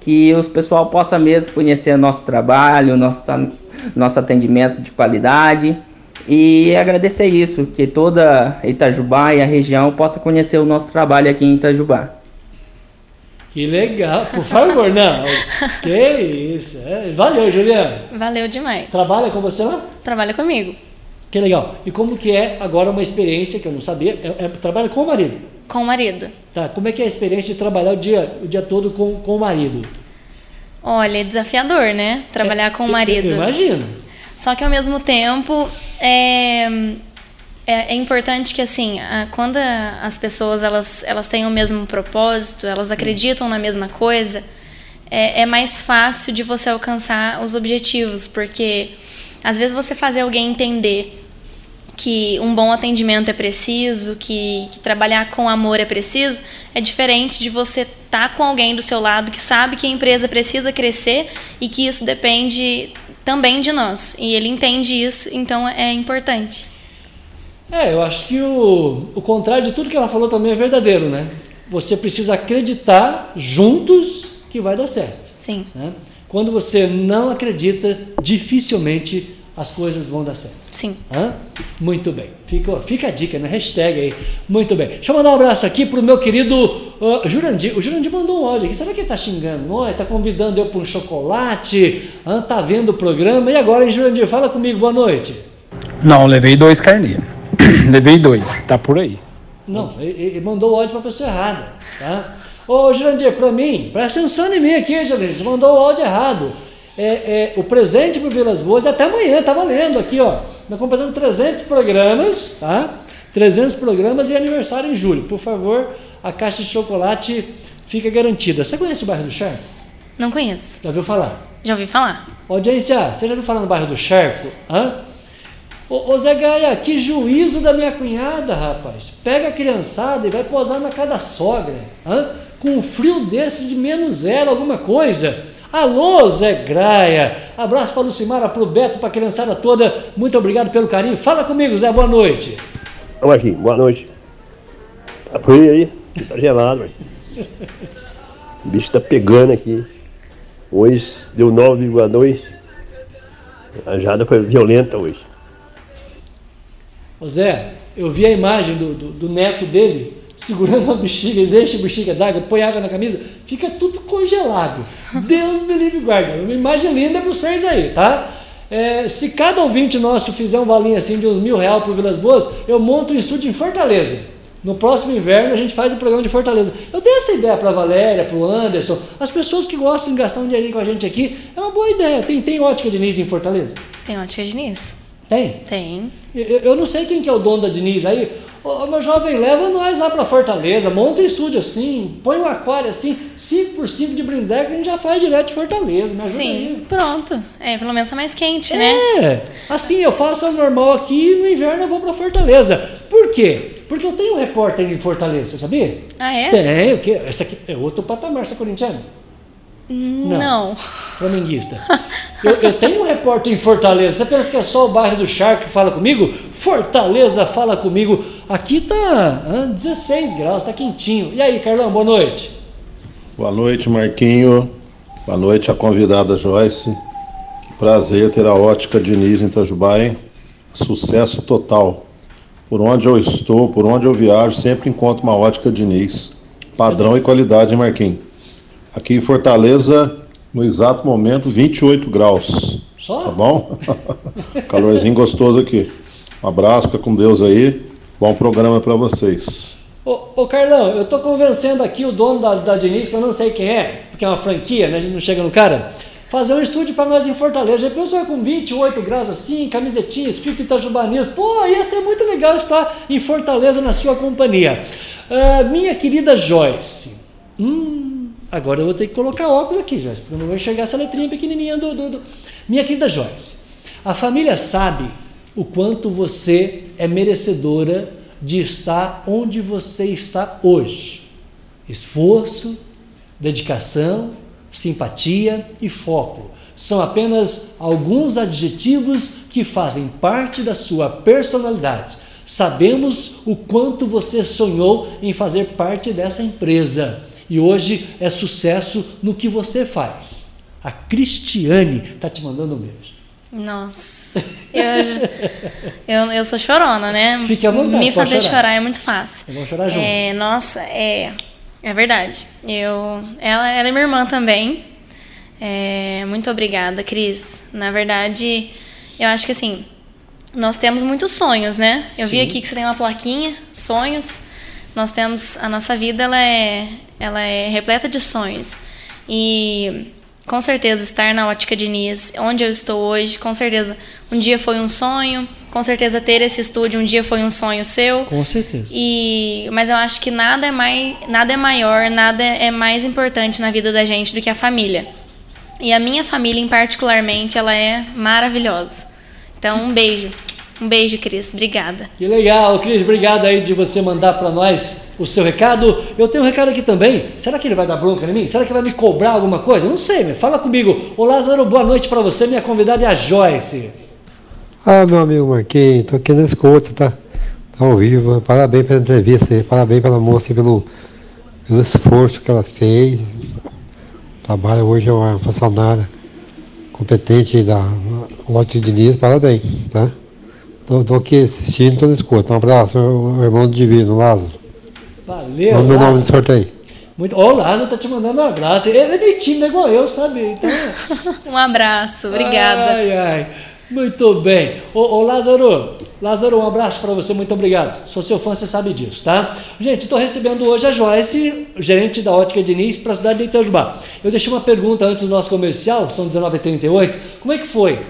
Que os pessoal possa mesmo conhecer nosso trabalho, nosso, nosso atendimento de qualidade. E agradecer isso, que toda Itajubá e a região possa conhecer o nosso trabalho aqui em Itajubá. Que legal, por favor, não. que isso. É, valeu, Juliana. Valeu demais. Trabalha com você lá? Trabalha comigo. Que legal. E como que é agora uma experiência que eu não sabia? É, é, trabalha com o marido? Com o marido. Tá. Como é que é a experiência de trabalhar o dia, o dia todo com, com o marido? Olha, é desafiador, né? Trabalhar é, com o marido. Eu, eu imagino. Só que ao mesmo tempo é, é, é, importante que assim, a, quando a, as pessoas elas, elas têm o mesmo propósito, elas acreditam na mesma coisa, é, é mais fácil de você alcançar os objetivos, porque às vezes você fazer alguém entender que um bom atendimento é preciso, que, que, trabalhar com amor é preciso, é diferente de você estar tá com alguém do seu lado que sabe que a empresa precisa crescer e que isso depende também de nós. E ele entende isso, então é importante. É, eu acho que o, o contrário de tudo que ela falou também é verdadeiro, né? Você precisa acreditar juntos que vai dar certo. Sim. Né? Quando você não acredita, dificilmente as coisas vão dar certo. Sim. Hã? Muito bem. Fica, fica a dica, né? Hashtag aí. Muito bem. Deixa eu mandar um abraço aqui pro meu querido uh, Jurandir. O Jurandir mandou um áudio aqui. Será que ele tá xingando nós? Tá convidando eu para um chocolate? Hã? Tá vendo o programa? E agora, hein, Jurandir? Fala comigo. Boa noite. Não, levei dois carneiros. Levei dois, tá por aí. Não, ele, mandou o áudio para a pessoa errada, tá? Ô, Jurandir, para mim, presta atenção em mim aqui, Jurandir, você mandou o áudio errado. É, é, o presente para Vilas Boas é até amanhã, tá valendo aqui, ó. Nós completamos 300 programas, tá? 300 programas e aniversário em julho. Por favor, a caixa de chocolate fica garantida. Você conhece o bairro do Charco? Não conheço. Já ouviu falar? Já ouvi falar. Audiência, você já ouviu falar no bairro do Charco? Hã? Ô, ô Zé Gaia, que juízo da minha cunhada, rapaz. Pega a criançada e vai posar na casa da sogra. Hã? Com um frio desse de menos zero, alguma coisa. Alô, Zé Graia. Abraço para Lucimara, para o Beto, para a criançada toda. Muito obrigado pelo carinho. Fala comigo, Zé. Boa noite. Vamos aqui, boa noite. Tá frio aí? Tá gelado, velho. O bicho tá pegando aqui. Hoje deu 9,2. A jada foi violenta hoje. Ô Zé, eu vi a imagem do, do, do neto dele segurando uma bexiga, eles enchem a bexiga d'água, põe água na camisa, fica tudo congelado. Deus me livre guarda. Uma imagem linda para vocês aí, tá? É, se cada ouvinte nosso fizer um valinho assim de uns mil reais para Vilas Boas, eu monto um estúdio em Fortaleza. No próximo inverno a gente faz o um programa de Fortaleza. Eu dei essa ideia para a Valéria, para o Anderson. As pessoas que gostam de gastar um dinheirinho com a gente aqui, é uma boa ideia. Tem, tem ótica Diniz em Fortaleza? Tem ótica Diniz. Tem? Tem. Eu, eu, não sei quem que é o dono da Diniz aí. Ô, meu jovem, leva nós lá pra Fortaleza, monta um estúdio assim, põe um aquário assim, 5 por 5 de brindex, a gente já faz direto de Fortaleza, me ajuda Sim, aí. pronto. É, pelo menos é mais quente, né? É, assim, eu faço o normal aqui e no inverno eu vou pra Fortaleza. Por quê? Porque eu tenho um repórter em Fortaleza, você sabia? Ah, é? Tenho, que essa aqui é outro patamar, você é corintiano? Não. Não. Flamenguista. Eu, eu, tenho um repórter em Fortaleza. Você pensa que é só o bairro do Charque que fala comigo? Fortaleza fala comigo. Aqui tá ah, 16 graus, tá quentinho. E aí, Carlão, boa noite. Boa noite, Marquinho. Boa noite, a convidada Joyce. Que prazer ter a ótica Diniz em Itajubá, hein? Sucesso total. Por onde eu estou, por onde eu viajo, sempre encontro uma ótica Diniz. Padrão e qualidade, Marquinho? Aqui em Fortaleza, no exato momento, 28 graus. Só? Tá bom? Calorzinho gostoso aqui. Um abraço, fica com Deus aí. Bom programa para vocês. Ô, ô, Carlão, eu tô convencendo aqui o dono da, da Diniz, que eu não sei quem é, porque é uma franquia, né? A gente não chega no cara. fazer um estúdio para nós em Fortaleza. Já pensou com 28 graus assim, camisetinha, escrito Itajubá News? Pô, ia ser muito legal estar em Fortaleza na sua companhia. Uh, minha querida Joyce. Hum, agora eu vou ter que colocar óculos aqui, Joyce, porque eu não vou enxergar essa letrinha pequenininha do, do, do... Minha querida Joyce, a família sabe o quanto você é merecedora de estar onde você está hoje. Esforço, dedicação, simpatia e foco são apenas alguns adjetivos que fazem parte da sua personalidade. Sabemos o quanto você sonhou em fazer parte dessa empresa e hoje é sucesso no que você faz. A Cristiane está te mandando um beijo. Nossa, eu, eu, eu sou chorona, né? Fique à vontade. Me fazer chorar. chorar. é muito fácil. Vamos chorar junto. É, nossa, é, é verdade. Eu, ela, ela é minha irmã também. É, muito obrigada, Cris. Na verdade, eu acho que assim, nós temos muitos sonhos, né? Eu Sim. vi aqui que você tem uma plaquinha, sonhos. Nós temos a nossa vida, ela é, ela é repleta de sonhos. E com certeza estar na Ótica Diniz, onde eu estou hoje, com certeza um dia foi um sonho, com certeza ter esse estúdio um dia foi um sonho seu. Com certeza. E, mas eu acho que nada é, mais, nada é maior, nada é mais importante na vida da gente do que a família. E a minha família, em particularmente, ela é maravilhosa. Então, um beijo. Um beijo, Cris. Obrigada. Que legal, Cris, obrigado aí de você mandar para nós o seu recado. Eu tenho um recado aqui também. Será que ele vai dar bronca em mim? Será que vai me cobrar alguma coisa? Não sei, mas fala comigo. Ô Lázaro, boa noite para você. Minha convidada é a Joyce. Ah, meu amigo Marquinhos, tô aqui na escuta, tá? Tá ao vivo. Parabéns pela entrevista aí, parabéns pela moça e pelo, pelo esforço que ela fez. Trabalha hoje é uma funcionária competente da Ótimo Diniz, parabéns, tá? Tô aqui assistindo, na escuta. Um abraço, meu irmão do divino, Lázaro. Valeu. Vamos ver o nome do sorteio. Muito... Ó, o Lázaro tá te mandando um abraço. Ele é meio tímido igual eu, sabe? Então... Um abraço. Obrigada. Ai, ai. Muito bem. Ô, ô Lázaro, Lázaro, um abraço para você, muito obrigado. Sou seu fã, você sabe disso, tá? Gente, estou recebendo hoje a Joyce, gerente da Ótica Diniz, para a cidade de Itajubá. Eu deixei uma pergunta antes do nosso comercial, são 19h38. Como é que foi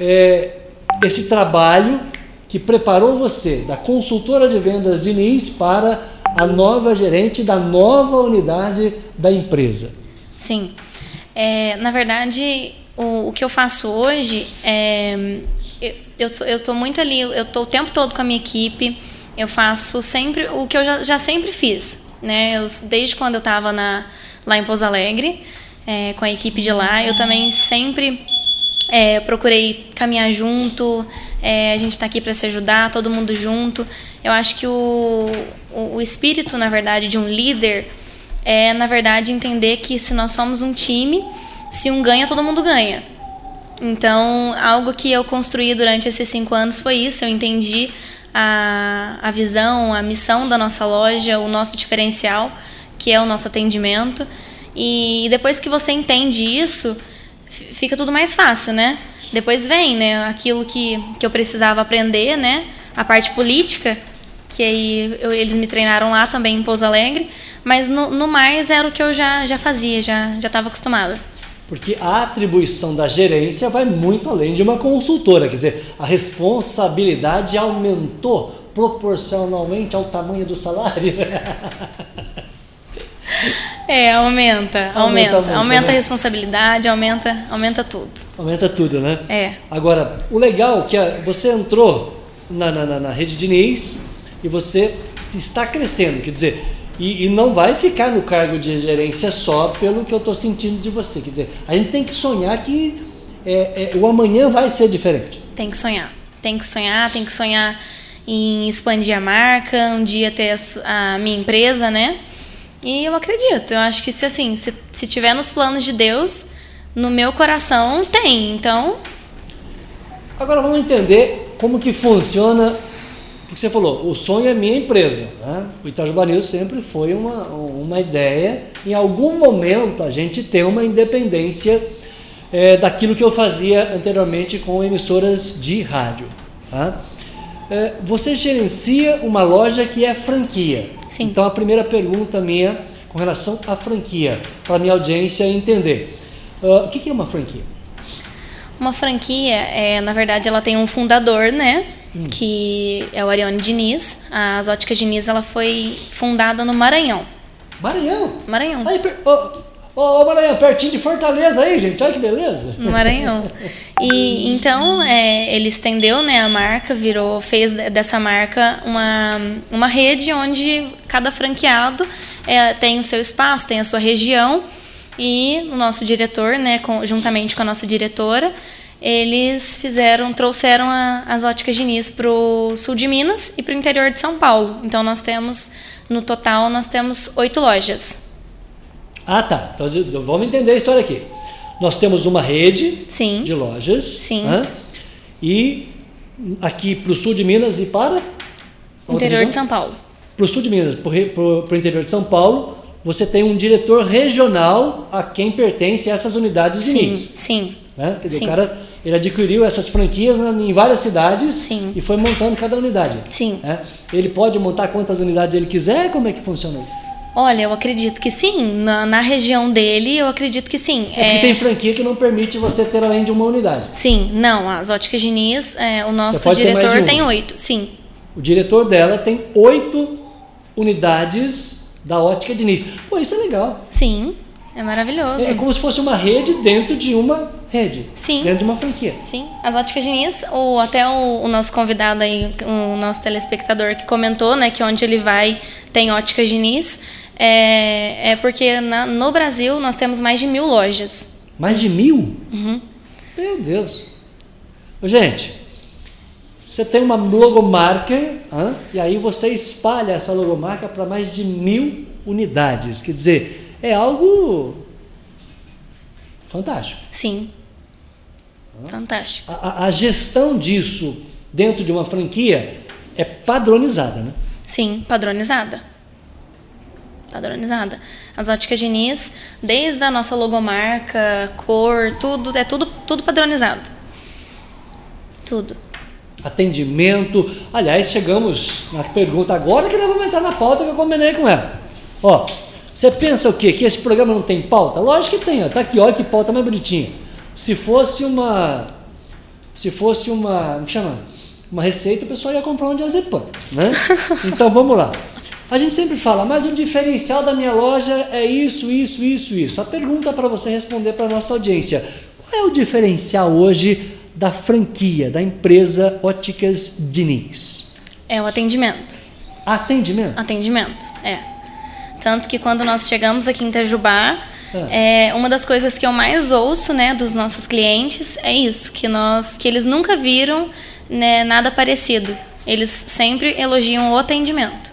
é, esse trabalho que preparou você, da consultora de vendas Diniz, para a nova gerente da nova unidade da empresa? Sim. É, na verdade, o, o que eu faço hoje é. Eu estou muito ali, eu estou o tempo todo com a minha equipe, eu faço sempre o que eu já, já sempre fiz. Né? Eu, desde quando eu estava lá em Pouso Alegre, é, com a equipe de lá, eu também sempre é, procurei caminhar junto, é, a gente está aqui para se ajudar, todo mundo junto. Eu acho que o, o, o espírito, na verdade, de um líder é, na verdade, entender que se nós somos um time, se um ganha, todo mundo ganha. Então, algo que eu construí durante esses cinco anos foi isso. Eu entendi a, a visão, a missão da nossa loja, o nosso diferencial, que é o nosso atendimento. E depois que você entende isso, fica tudo mais fácil, né? Depois vem, né? Aquilo que, que eu precisava aprender, né? A parte política, que aí eu, eles me treinaram lá também em Pouso Alegre, mas no, no mais era o que eu já, já fazia, já estava acostumada. Porque a atribuição da gerência vai muito além de uma consultora, quer dizer, a responsabilidade aumentou proporcionalmente ao tamanho do salário. É, aumenta, aumenta, aumenta, muito, aumenta né? a responsabilidade, aumenta, aumenta tudo. Aumenta tudo, né? É. Agora, o legal é que você entrou na, na, na- rede Diniz e você está crescendo, quer dizer, e, e não vai ficar no cargo de gerência só pelo que eu estou sentindo de você. Quer dizer, a gente tem que sonhar que é, é, o amanhã vai ser diferente. Tem que sonhar. Tem que sonhar, tem que sonhar em expandir a marca, um dia ter a, a minha empresa, né? E eu acredito. Eu acho que se assim, se, se tiver nos planos de Deus, no meu coração tem. Então, Agora vamos entender como que funciona, porque você falou, o sonho é minha empresa. Né? O Itajubá News sempre foi uma, uma ideia, em algum momento a gente tem uma independência eh, daquilo que eu fazia anteriormente com emissoras de rádio. Tá? Eh, você gerencia uma loja que é franquia. Sim. Então a primeira pergunta minha com relação à franquia, para minha audiência entender. Uh, o que, é uma franquia? Uma franquia, é, na verdade, ela tem um fundador, né? Hum. Que é o Arione Diniz. As Óticas Diniz, ela foi fundada no Maranhão. Maranhão. Maranhão. Aí, per- ô, ô, ô, Maranhão, pertinho de Fortaleza aí, gente. Olha que beleza. Maranhão. E então é, ele estendeu né, a marca, virou, fez de- dessa marca uma, uma rede onde cada franqueado é, tem o seu espaço, tem a sua região. E o nosso diretor, né, com- juntamente com a nossa diretora, eles fizeram, trouxeram a- as óticas Diniz para o sul de Minas e para o interior de São Paulo. Então nós temos, no total, nós temos oito lojas. Ah, tá. Então, vamos entender a história aqui. Nós temos uma rede Sim. de lojas. Sim. hã? E aqui para o sul de Minas e para? Interior de São Paulo. Para o sul de Minas, para o interior de São Paulo, você tem um diretor regional a quem pertence essas unidades de Sim, NIS. sim. Né? Dizer, Sim. o cara ele adquiriu essas franquias em várias cidades Sim. e foi montando cada unidade. Sim. né? Ele pode montar quantas unidades ele quiser? Como é que funciona isso? Olha, eu acredito que sim. Na, na região dele, eu acredito que sim. É porque tem franquia que não permite você ter além de uma unidade. Sim, não. As óticas Diniz, é, o nosso diretor tem oito. Sim, O diretor dela tem oito unidades da ótica Diniz. Pô, isso é legal. sim. É maravilhoso. É, é como se fosse uma rede dentro de uma rede. Sim. Dentro de uma franquia. Sim, as óticas Diniz, o, até o, o nosso convidado aí, o nosso telespectador que comentou, né, que onde ele vai tem óticas Diniz, é, é porque na- no Brasil nós temos mais de mil lojas. Mais de mil? Uhum. Meu Deus. Gente, você tem uma logomarca hã? e aí você espalha essa logomarca para mais de mil unidades. Quer dizer, é algo fantástico. Sim. Fantástico. A, a- gestão disso dentro de uma franquia é padronizada, né? Sim, padronizada. Padronizada. As óticas Diniz, desde a nossa logomarca, cor, tudo, é tudo, tudo padronizado. Tudo. Atendimento. Aliás, chegamos na pergunta agora que nós vamos entrar na pauta que eu combinei com ela. Ó, você pensa o quê? Que esse programa não tem pauta? Lógico que tem, ó. Tá aqui, olha que pauta mais bonitinha. Se fosse uma. Se fosse uma. Como chama? Uma receita, o pessoal ia comprar um diazepam, né? Então vamos lá. A gente sempre fala, mas o diferencial da minha loja é isso, isso, isso, isso. A pergunta para você responder para nossa audiência: qual é o diferencial hoje da franquia, da empresa Óticas Diniz? É o atendimento. Atendimento. Atendimento, é. Tanto que quando nós chegamos aqui em Itajubá, Ah. é, uma das coisas que eu mais ouço, né, dos nossos clientes é isso, que nós, que eles nunca viram né, nada parecido. Eles sempre elogiam o atendimento.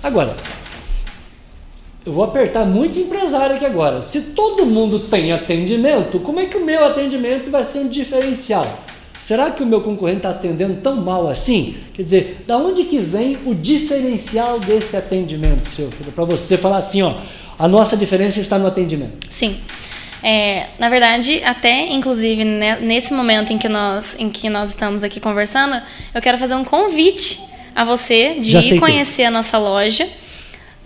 Agora, eu vou apertar muito empresário aqui agora. Se todo mundo tem atendimento, como é que o meu atendimento vai ser um diferencial? Será que o meu concorrente está atendendo tão mal assim? Quer dizer, da onde que vem o diferencial desse atendimento seu? Para você falar assim, ó, a nossa diferença está no atendimento. Sim. É, na verdade, até inclusive né, nesse momento em que, nós, em que nós estamos aqui conversando, eu quero fazer um convite a você Já de aceitei. conhecer a nossa loja,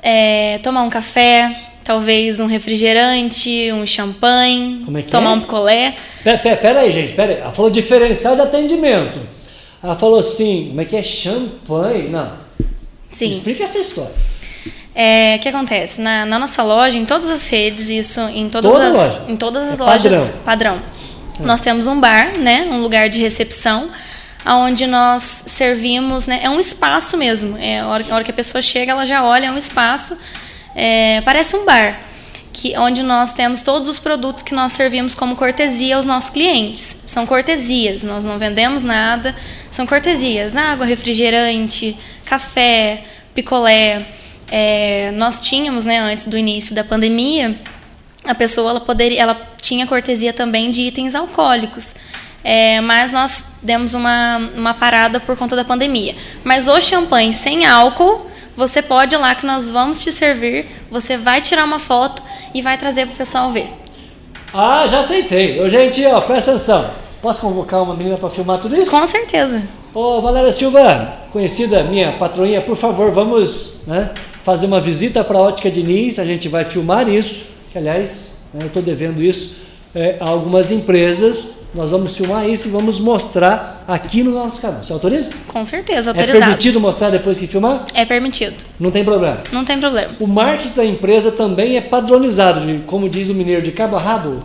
é, tomar um café, talvez um refrigerante, um champanhe, é tomar é? um picolé. Pera, pera, pera aí, gente, pera aí. Ela falou diferencial de atendimento. Ela falou assim, como é que é? Champanhe? Não. Sim. Explica essa história. É, o que acontece? Na, na nossa loja, em todas as redes, isso, em todas Toda as, loja? em todas as É lojas padrão. padrão. Nós temos um bar, né, um lugar de recepção, onde nós servimos, né, é um espaço mesmo. É, a, hora, a hora que a pessoa chega, ela já olha, é um espaço, é, parece um bar, que onde nós temos todos os produtos que nós servimos como cortesia aos nossos clientes. São cortesias, nós não vendemos nada, são cortesias, água, refrigerante, café, picolé. É, nós tínhamos, né, antes do início da pandemia, a pessoa ela poderia, ela tinha cortesia também de itens alcoólicos. É, mas nós demos uma, uma parada por conta da pandemia. Mas o champanhe sem álcool, você pode ir lá que nós vamos te servir, você vai tirar uma foto e vai trazer para o pessoal ver. Ah, já aceitei. Ô, gente, ó, presta atenção. Posso convocar uma menina para filmar tudo isso? Com certeza. Ô, Valéria Silva, conhecida minha patroinha, por favor, vamos né, fazer uma visita para a Ótica Diniz. A gente vai filmar isso. Que, aliás, né, eu estou devendo isso é, a algumas empresas. Nós vamos filmar isso e vamos mostrar aqui no nosso canal. Você autoriza? Com certeza, É autorizado. permitido mostrar depois que filmar? É permitido. Não tem problema. Não tem problema. O marketing da empresa também é padronizado, como diz o mineiro, de cabo a rabo.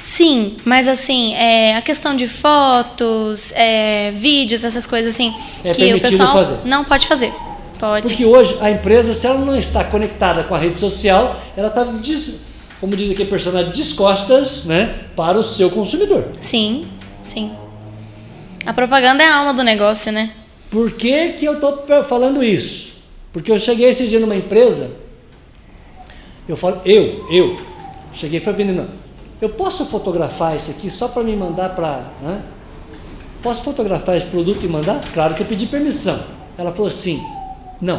Sim, mas assim, é, a questão de fotos, é, vídeos, essas coisas assim, É que o pessoal fazer. não pode fazer. Pode. Porque hoje a empresa, se ela não está conectada com a rede social, ela está, des- como diz aqui a personagem, descostas né, para o seu consumidor. Sim, sim. A propaganda é a alma do negócio, né? Por que, que eu estou falando isso? Porque eu cheguei esse dia numa empresa, eu falo, eu, eu, cheguei e falei, menina, eu posso fotografar isso aqui só para me mandar para. Posso fotografar esse produto e mandar? Claro que eu pedi permissão. Ela falou assim, não.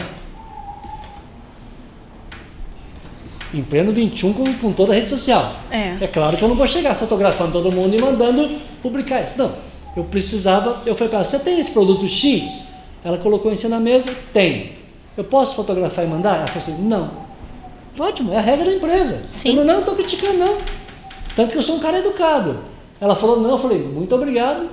Em pleno 21 com, com toda a rede social. É. É claro que eu não vou chegar fotografando todo mundo e mandando publicar isso. Não. Eu precisava. Eu falei para ela: você tem esse produto X? Ela colocou em cima na mesa: tem. Eu posso fotografar e mandar? Ela falou assim: não. Ótimo, é a regra da empresa. Sim. Eu não, não estou criticando, não. Tanto que eu sou um cara educado. Ela falou: não. Eu falei: muito obrigado.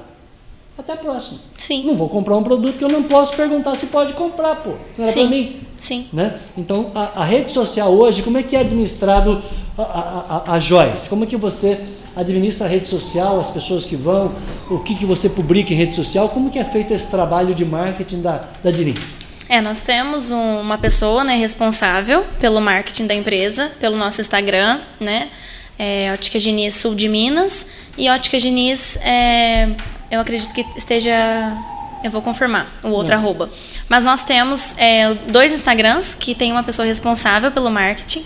Até a próxima. Sim. Não vou comprar um produto que eu não posso perguntar se pode comprar, pô. Não era Sim. para mim. Sim. Né? Então, a, a rede social hoje, como é que é administrado a, a, a, a Joyce? Como é que você administra a rede social, as pessoas que vão, o que, que você publica em rede social? Como que é feito esse trabalho de marketing da, da Diniz? É, nós temos um- uma pessoa né, responsável pelo marketing da empresa, pelo nosso Instagram, né? É, Ótica Diniz Sul de Minas e Ótica Diniz, é, eu acredito que esteja. Eu vou confirmar o outro Hum. arroba. Mas nós temos é, dois Instagrams que tem uma pessoa responsável pelo marketing.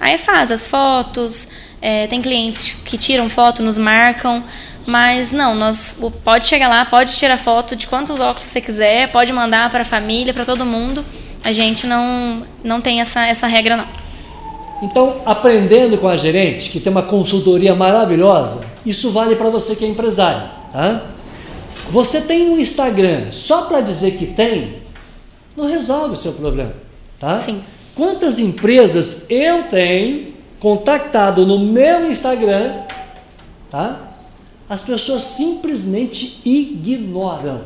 Aí faz as fotos, é, tem clientes que tiram foto, nos marcam. Mas não, nós pode chegar lá, pode tirar foto de quantos óculos você quiser, pode mandar para a família, para todo mundo. A gente não, não tem essa, essa regra, não. Então, aprendendo com a gerente, que tem uma consultoria maravilhosa, isso vale para você que é empresário. Tá? Você tem um Instagram só para dizer que tem, não resolve o seu problema. Tá? Sim. Quantas empresas eu tenho contactado no meu Instagram, tá? As pessoas simplesmente ignoram.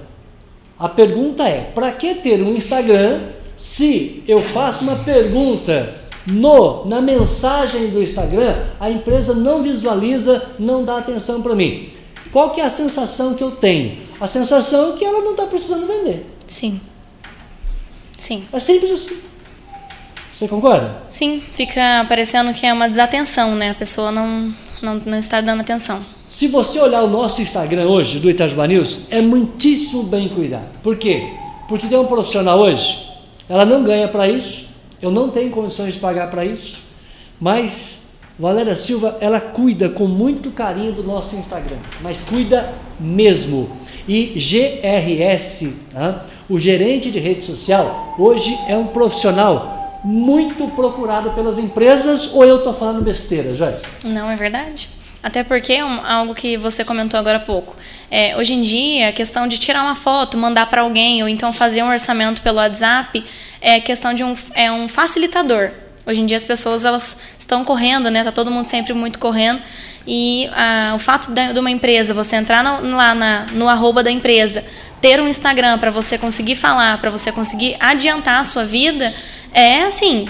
A pergunta é: para que ter um Instagram se eu faço uma pergunta no na mensagem do Instagram, a empresa não visualiza, não dá atenção para mim? Qual que é a sensação que eu tenho? A sensação é que ela não está precisando vender. Sim. Sim. É simples assim. Você concorda? Sim, fica parecendo que é uma desatenção, né? A pessoa não, não, não está dando atenção. Se você olhar o nosso Instagram hoje, do Itajubá News, é muitíssimo bem cuidado. Por quê? Porque tem um profissional hoje, ela não ganha para isso, eu não tenho condições de pagar para isso, mas Valéria Silva, ela cuida com muito carinho do nosso Instagram, mas cuida mesmo. E GRS, tá? o gerente de rede social, hoje é um profissional muito procurado pelas empresas, ou eu estou falando besteira, Joyce? Não é verdade? Até porque é algo que você comentou agora há pouco. É, hoje em dia, a questão de tirar uma foto, mandar para alguém, ou então fazer um orçamento pelo WhatsApp, é questão de um, é um facilitador. Hoje em dia as pessoas elas estão correndo, né? Tá todo mundo sempre muito correndo. E ah, o fato de, uma empresa, você entrar no, lá na, no arroba da empresa, ter um Instagram para você conseguir falar, para você conseguir adiantar a sua vida, é assim,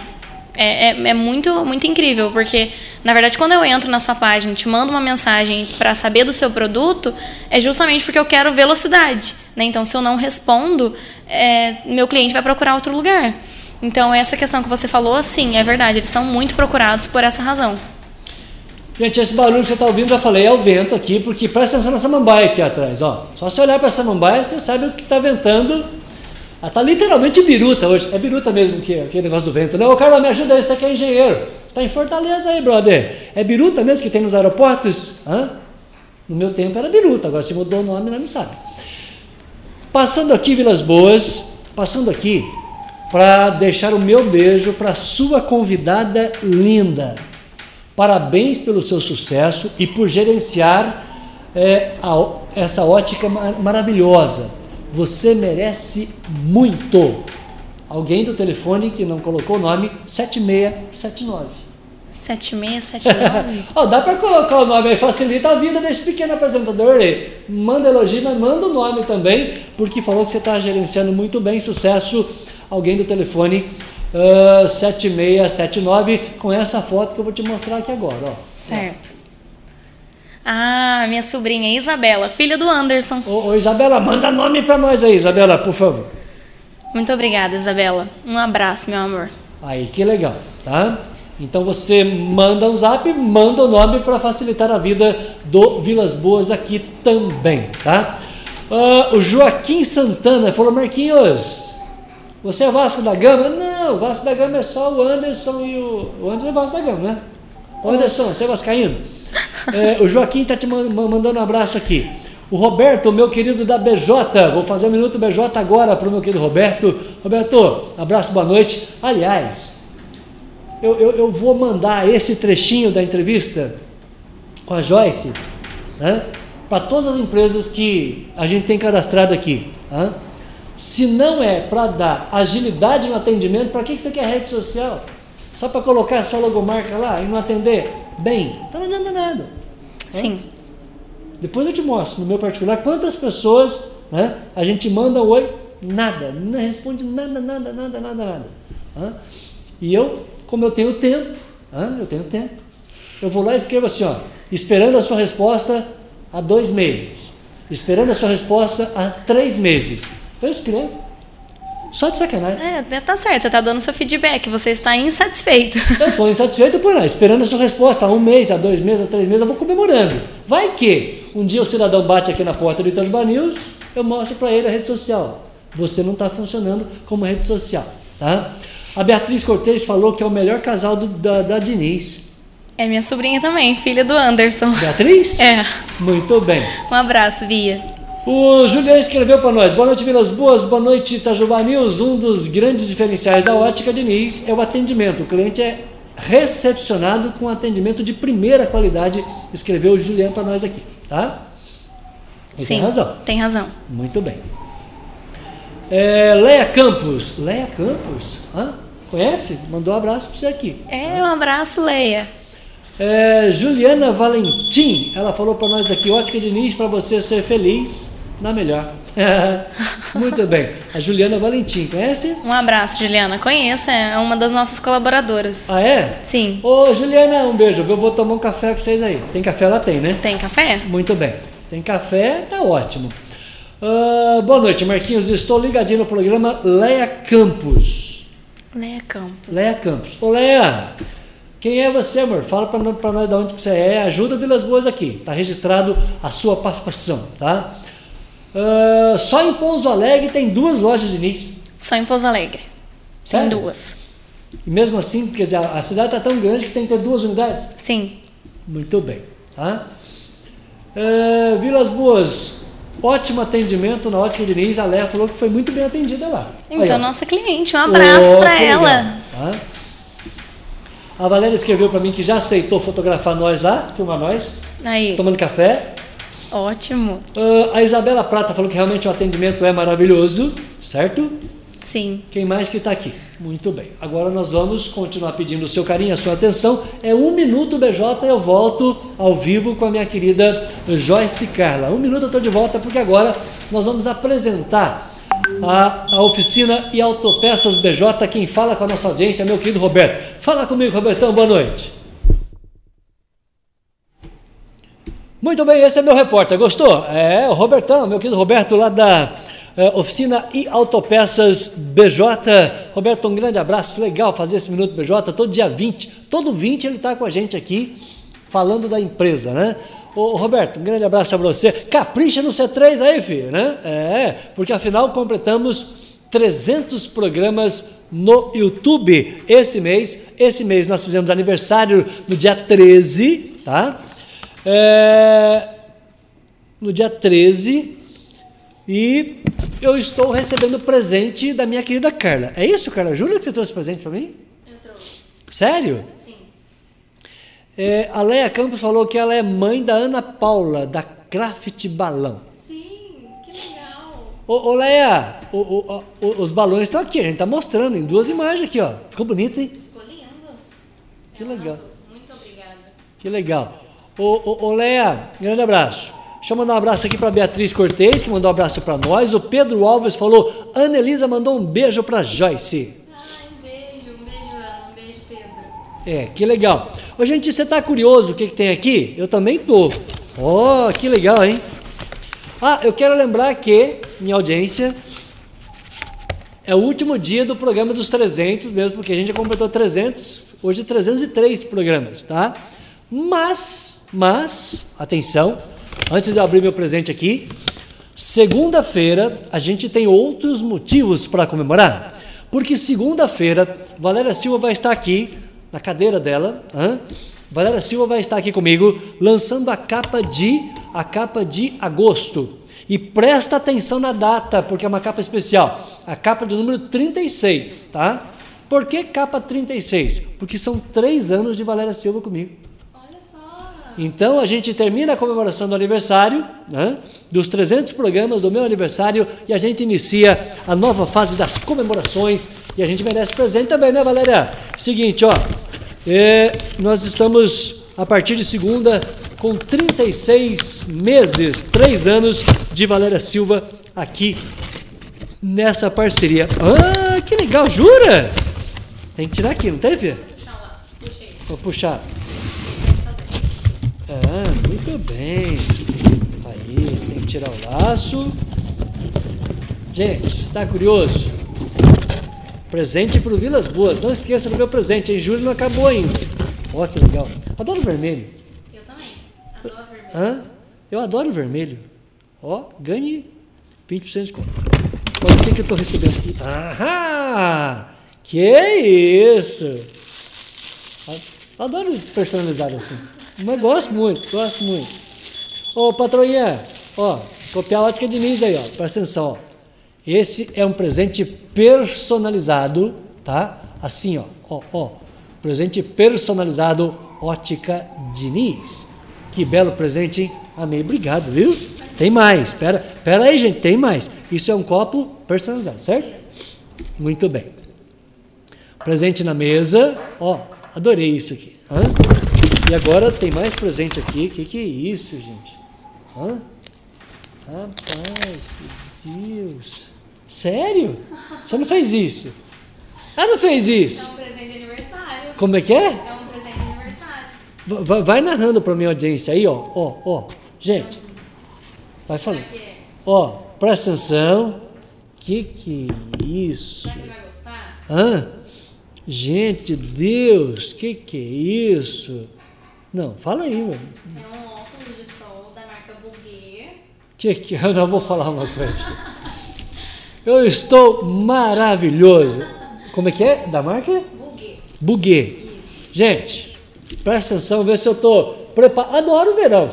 é, é, é muito, muito incrível, porque, na verdade, quando eu entro na sua página te mando uma mensagem para saber do seu produto, é justamente porque eu quero velocidade. Né? Então, se eu não respondo, é, meu cliente vai procurar outro lugar. Então, essa questão que você falou, sim, é verdade, eles são muito procurados por essa razão. Gente, esse barulho que você está ouvindo, já falei, é o vento aqui, porque presta atenção na samambaia aqui atrás, ó. Só você olhar para a samambaia, você sabe o que está ventando. Ela está literalmente biruta hoje. É biruta mesmo que aquele negócio do vento, né? Ô, Carlos, me ajuda aí, você que é engenheiro. Está em Fortaleza aí, brother. É biruta mesmo que tem nos aeroportos? Hã? No meu tempo era biruta, agora se mudou o nome, não me sabe. Passando aqui, Vilas Boas, passando aqui para deixar o meu beijo para sua convidada linda. Parabéns pelo seu sucesso e por gerenciar é, a- essa ótica ma- maravilhosa. Você merece muito. Alguém do telefone que não colocou o nome 7679. 7679. Ó, dá pra colocar o nome aí, facilita a vida desse pequeno apresentador aí. Manda elogio, mas manda o nome também, porque falou que você está gerenciando muito bem, sucesso. Alguém do telefone ah, 7679 com essa foto que eu vou te mostrar aqui agora, ó. certo. Ah, minha sobrinha Isabela, filha do Anderson. Ô, ô, Isabela, manda nome pra nós aí, Isabela, por favor. Muito obrigada, Isabela. Um abraço, meu amor. Aí, que legal, tá? Então você manda um zap, manda o nome para facilitar a vida do Vilas Boas aqui também, tá? Ah, o Joaquim Santana falou, Marquinhos, você é Vasco da Gama? Não, o Vasco da Gama é só o Anderson e o. O Anderson é Vasco da Gama, né? Ô, Anderson, você é Vascaíno? É, o Joaquim tá te man- man- mandando um abraço aqui. O Roberto, meu querido da BJ, vou fazer um minuto BJ agora para o meu querido Roberto. Roberto, abraço, boa noite. Aliás, eu, eu, eu vou mandar esse trechinho da entrevista com a Joyce né, para todas as empresas que a gente tem cadastrado aqui. tá? Se não é para dar agilidade no atendimento, para que, que você quer rede social? Só para colocar a sua logomarca lá e não atender bem? Então não adianta nada. Sim. Depois eu te mostro no meu particular quantas pessoas né, a gente manda um oi, nada, não responde nada, nada, nada, nada, nada. E eu, como eu tenho tempo, eu tenho tempo, eu vou lá e escrevo assim, ó, esperando a sua resposta há dois meses, esperando a sua resposta há três meses. Eu escrevo. Só de sacanagem. É, tá certo, você tá dando seu feedback, você está insatisfeito. Eu estou insatisfeito por lá, esperando a sua resposta há um mês, há dois meses, há três meses, eu vou comemorando. Vai que um dia o cidadão bate aqui na porta do Itajubá News, eu mostro para ele a rede social. Você não está funcionando como rede social, tá? A Beatriz Cortez falou que é o melhor casal do- da, da Diniz. É minha sobrinha também, filha do Anderson. Beatriz? É. Muito bem. Um abraço, Bia. O Julião escreveu para nós. Boa noite, Vilas Boas. Boa noite, Itajubá News. Um dos grandes diferenciais da Ótica Diniz é o atendimento. O cliente é recepcionado com atendimento de primeira qualidade. Escreveu o Julião para nós aqui, tá? Ele Sim. tem razão. Tem razão. Muito bem. É, Leia Campos. Leia Campos? Hã? Conhece? Mandou um abraço para você aqui. É, um abraço, Leia. É, Juliana Valentim, ela falou para nós aqui, ótica Diniz, para você ser feliz na melhor. Muito bem. A Juliana Valentim, conhece? Um abraço, Juliana. Conheço, é uma das nossas colaboradoras. Ah, é? Sim. Ô, Juliana, um beijo. Eu vou tomar um café com vocês aí. Tem café? Lá tem, né? Tem café? Muito bem. Tem café, tá ótimo. Ah, boa noite, Marquinhos. Estou ligadinho no programa Leia Campos. Leia Campos. Leia Campos. Ô, Leia, quem é você, amor? Fala pra, pra nós de onde que você é. Ajuda Vilas Boas aqui. Tá registrado a sua participação, tá? Ah, só em Pouso Alegre tem duas lojas de Nix. Só em Pouso Alegre. Sério? Tem duas. E mesmo assim, quer dizer, a cidade está tão grande que tem que ter duas unidades? Sim. Muito bem. Tá? Ah, Vilas Boas, ótimo atendimento na Ótica Diniz. A Leia falou que foi muito bem atendida lá. Aí, Então, ó. nossa cliente, um abraço Oh, pra que legal, ela. tá? A Valéria escreveu para mim que já aceitou fotografar nós lá, filmar nós, Aí, tomando café. ótimo. Ah, a Isabela Prata falou que realmente o atendimento é maravilhoso, certo? Sim. Quem mais que está aqui? Muito bem. Agora nós vamos continuar pedindo o seu carinho, a sua atenção. É um minuto BJ eu volto ao vivo com a minha querida Joyce Carla. Um minuto eu estou de volta porque agora nós vamos apresentar a, a oficina e autopeças BJ. Quem fala com a nossa audiência é meu querido Roberto. Fala comigo, Robertão. Boa noite. Muito bem, esse é meu repórter. Gostou? É, o Robertão, meu querido Roberto, lá da eh, Oficina e Autopeças BJ. Roberto, um grande abraço. Legal fazer esse Minuto BJ. Todo dia 20, todo 20 ele está com a gente aqui, falando da empresa, né? Ô, Roberto, um grande abraço a você. Capricha no C3 aí, filho, né? É, porque afinal completamos 300 programas no YouTube esse mês. Esse mês nós fizemos aniversário no dia 13, tá? É, no dia 13 e eu estou recebendo presente da minha querida Carla. É isso, Carla? Jura que você trouxe presente para mim? Eu trouxe. Sério? Sim. É, a Leia Campos falou que ela é mãe da Ana Paula, da Craft Balão. Sim, que legal. Ô, ô Leia, o- o- o- os balões estão aqui, a gente está mostrando em duas imagens aqui, ó. Ficou bonito, hein? Ficou lindo. Que legal. Muito Que legal. Ô, ô, ô Leia, grande abraço. Deixa eu mandar um abraço aqui para Beatriz Cortez, que mandou um abraço para nós. O Pedro Alves falou: Ana Elisa mandou um beijo para Joyce. Ai, um beijo, um beijo, Ana, um beijo, Pedro. É, que legal. Ô, gente, você está curioso o que, que tem aqui? Eu também tô. Oh, que legal, hein? Ah, eu quero lembrar que, minha audiência, é o último dia do programa dos 300 mesmo, porque a gente já completou 300, hoje 303 programas, tá? Mas, mas, atenção, antes de eu abrir meu presente aqui, segunda-feira a gente tem outros motivos para comemorar. Porque segunda-feira, Valéria Silva vai estar aqui, na cadeira dela, hein? Valéria Silva vai estar aqui comigo, lançando a capa de, a capa de agosto. E presta atenção na data, porque é uma capa especial. A capa de número 36, tá? Por que capa 36? Porque são três anos de Valéria Silva comigo. Então a gente termina a comemoração do aniversário, né, dos 300 programas do meu aniversário, e a gente inicia a nova fase das comemorações. E a gente merece presente também, né, Valéria? Seguinte, ó. É, nós estamos, a partir de segunda, com 36 meses, 3 anos de Valéria Silva aqui nessa parceria. Ah, que legal, jura? Tem que tirar aqui, não tem, filha? Puxar o laço, puxei. Vou puxar. Ah, muito bem. Aí, tem que tirar o laço. Gente, tá curioso? Presente pro Vilas Boas. Não esqueça do meu presente. Em julho não acabou ainda. Ó, que legal. Adoro vermelho. Eu também. Adoro vermelho. Hã? Eu adoro vermelho. Ó, ganhe 20% de desconto. Olha o que, que eu estou recebendo aqui. Ahá! Que isso! Adoro personalizado assim. Mas gosto muito, gosto muito. Ô, patroinha, ó, copiar a ótica Diniz aí, ó. Presta atenção, ó. Esse é um presente personalizado, tá? Assim, ó, ó, ó. Presente personalizado Ótica Diniz. Que belo presente, hein? Amei, obrigado, viu? Tem mais, pera, pera aí, gente, tem mais. Isso é um copo personalizado, certo? Muito bem. Presente na mesa, ó, adorei isso aqui. Hã? E agora tem mais presente aqui. Que que é isso, gente? Hã? Rapaz, Deus. Sério? Você não fez isso? Ah, não fez É isso? um presente de aniversário. Como é que é? É um presente de aniversário. Va- va- Vai narrando para minha audiência aí, ó, ó, ó. Gente, vai falando. É? Ó, presta atenção. Que que é isso? Será que vai gostar? Hã? Gente, Deus, que que é isso? Não, fala aí, mano. É um óculos de sol da marca Bulguer. Que que eu não vou falar uma coisa. pra você. Eu estou maravilhoso. Como é que é? Da marca? Bulguer. Buguê. Gente, presta atenção, vê se eu estou preparado. Adoro o verão.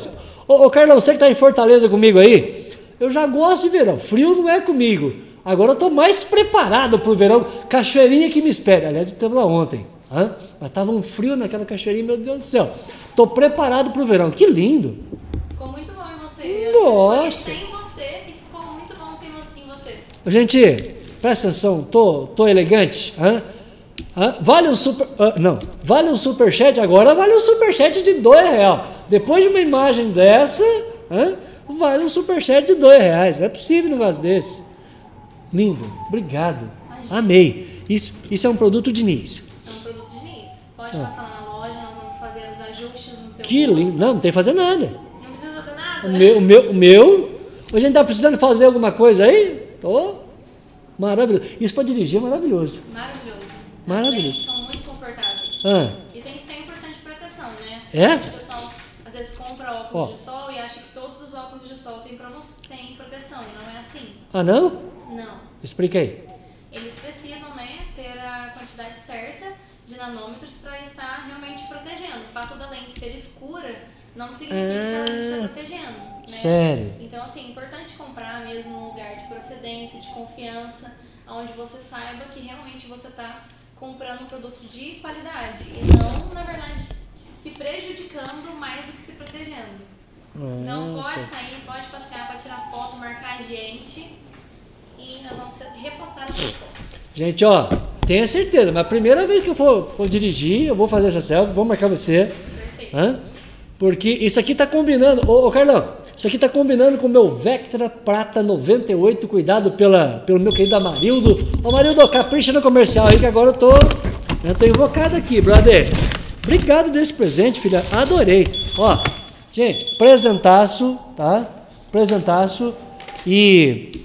Ô, ô Carlão, você que está em Fortaleza comigo aí, eu já gosto de verão. Frio não é comigo. Agora eu estou mais preparado para o verão. Cachoeirinha que me espera. Aliás, eu estava lá ontem. Hã? Mas estava um frio naquela cachoeirinha, meu Deus do céu. Estou preparado para o verão. Que lindo. Ficou muito bom em você. Eu Nossa. escolhi sem você e ficou muito bom em você. Gente, presta atenção, tô, tô elegante. hã? Hã? Vale um super. ah, não, vale um superchat agora, vale um superchat de dois reais. Depois de uma imagem dessa, vale um superchat de dois reais. Não é possível um negócio desse. Lindo, obrigado. Amei. Isso, isso é um produto Diniz. É um produto de Nis. Pode passar lá na loja, nós vamos fazer os ajustes no seu Ah. Que lindo. Não, não tem que fazer nada. Não precisa fazer nada. O meu, o meu, o meu. Hoje a gente tá precisando fazer alguma coisa aí? Tô. Maravilhoso. Isso para dirigir é maravilhoso. Maravilhoso. Maravilhoso. As são muito confortáveis. Ah. E tem 100% de proteção, né? É? O pessoal às vezes compra óculos Ó. de sol e acha que todos os óculos de sol têm, proteção. E não é assim. Ah, não? Não. Explica aí. Eles precisam, né, ter a quantidade certa de nanômetros para estar realmente protegendo. O fato da lente ser escura não significa que a lente está Ah, protegendo. Né? sério? Então, assim, é importante comprar mesmo num lugar de procedência, de confiança, onde você saiba que realmente você está comprando um produto de qualidade e não, na verdade, se prejudicando mais do que se protegendo. Então, Ah, pode tá. sair, pode passear, pode tirar foto, marcar a gente e nós vamos repostar essas fotos. Gente, ó, tenha certeza, mas a primeira vez que eu for, for dirigir, eu vou fazer essa selfie, vou marcar você. Perfeito. Hã? Porque isso aqui tá combinando. Ô, ô Carlão, isso aqui tá combinando com o meu Vectra Prata 98. Cuidado pela, pelo meu querido Amarildo. Ô, Amarildo, capricha no comercial aí que agora eu tô. Eu tô invocado aqui, brother. Obrigado desse presente, filha. Adorei. Ó, gente, presentaço, tá? Presentaço. E.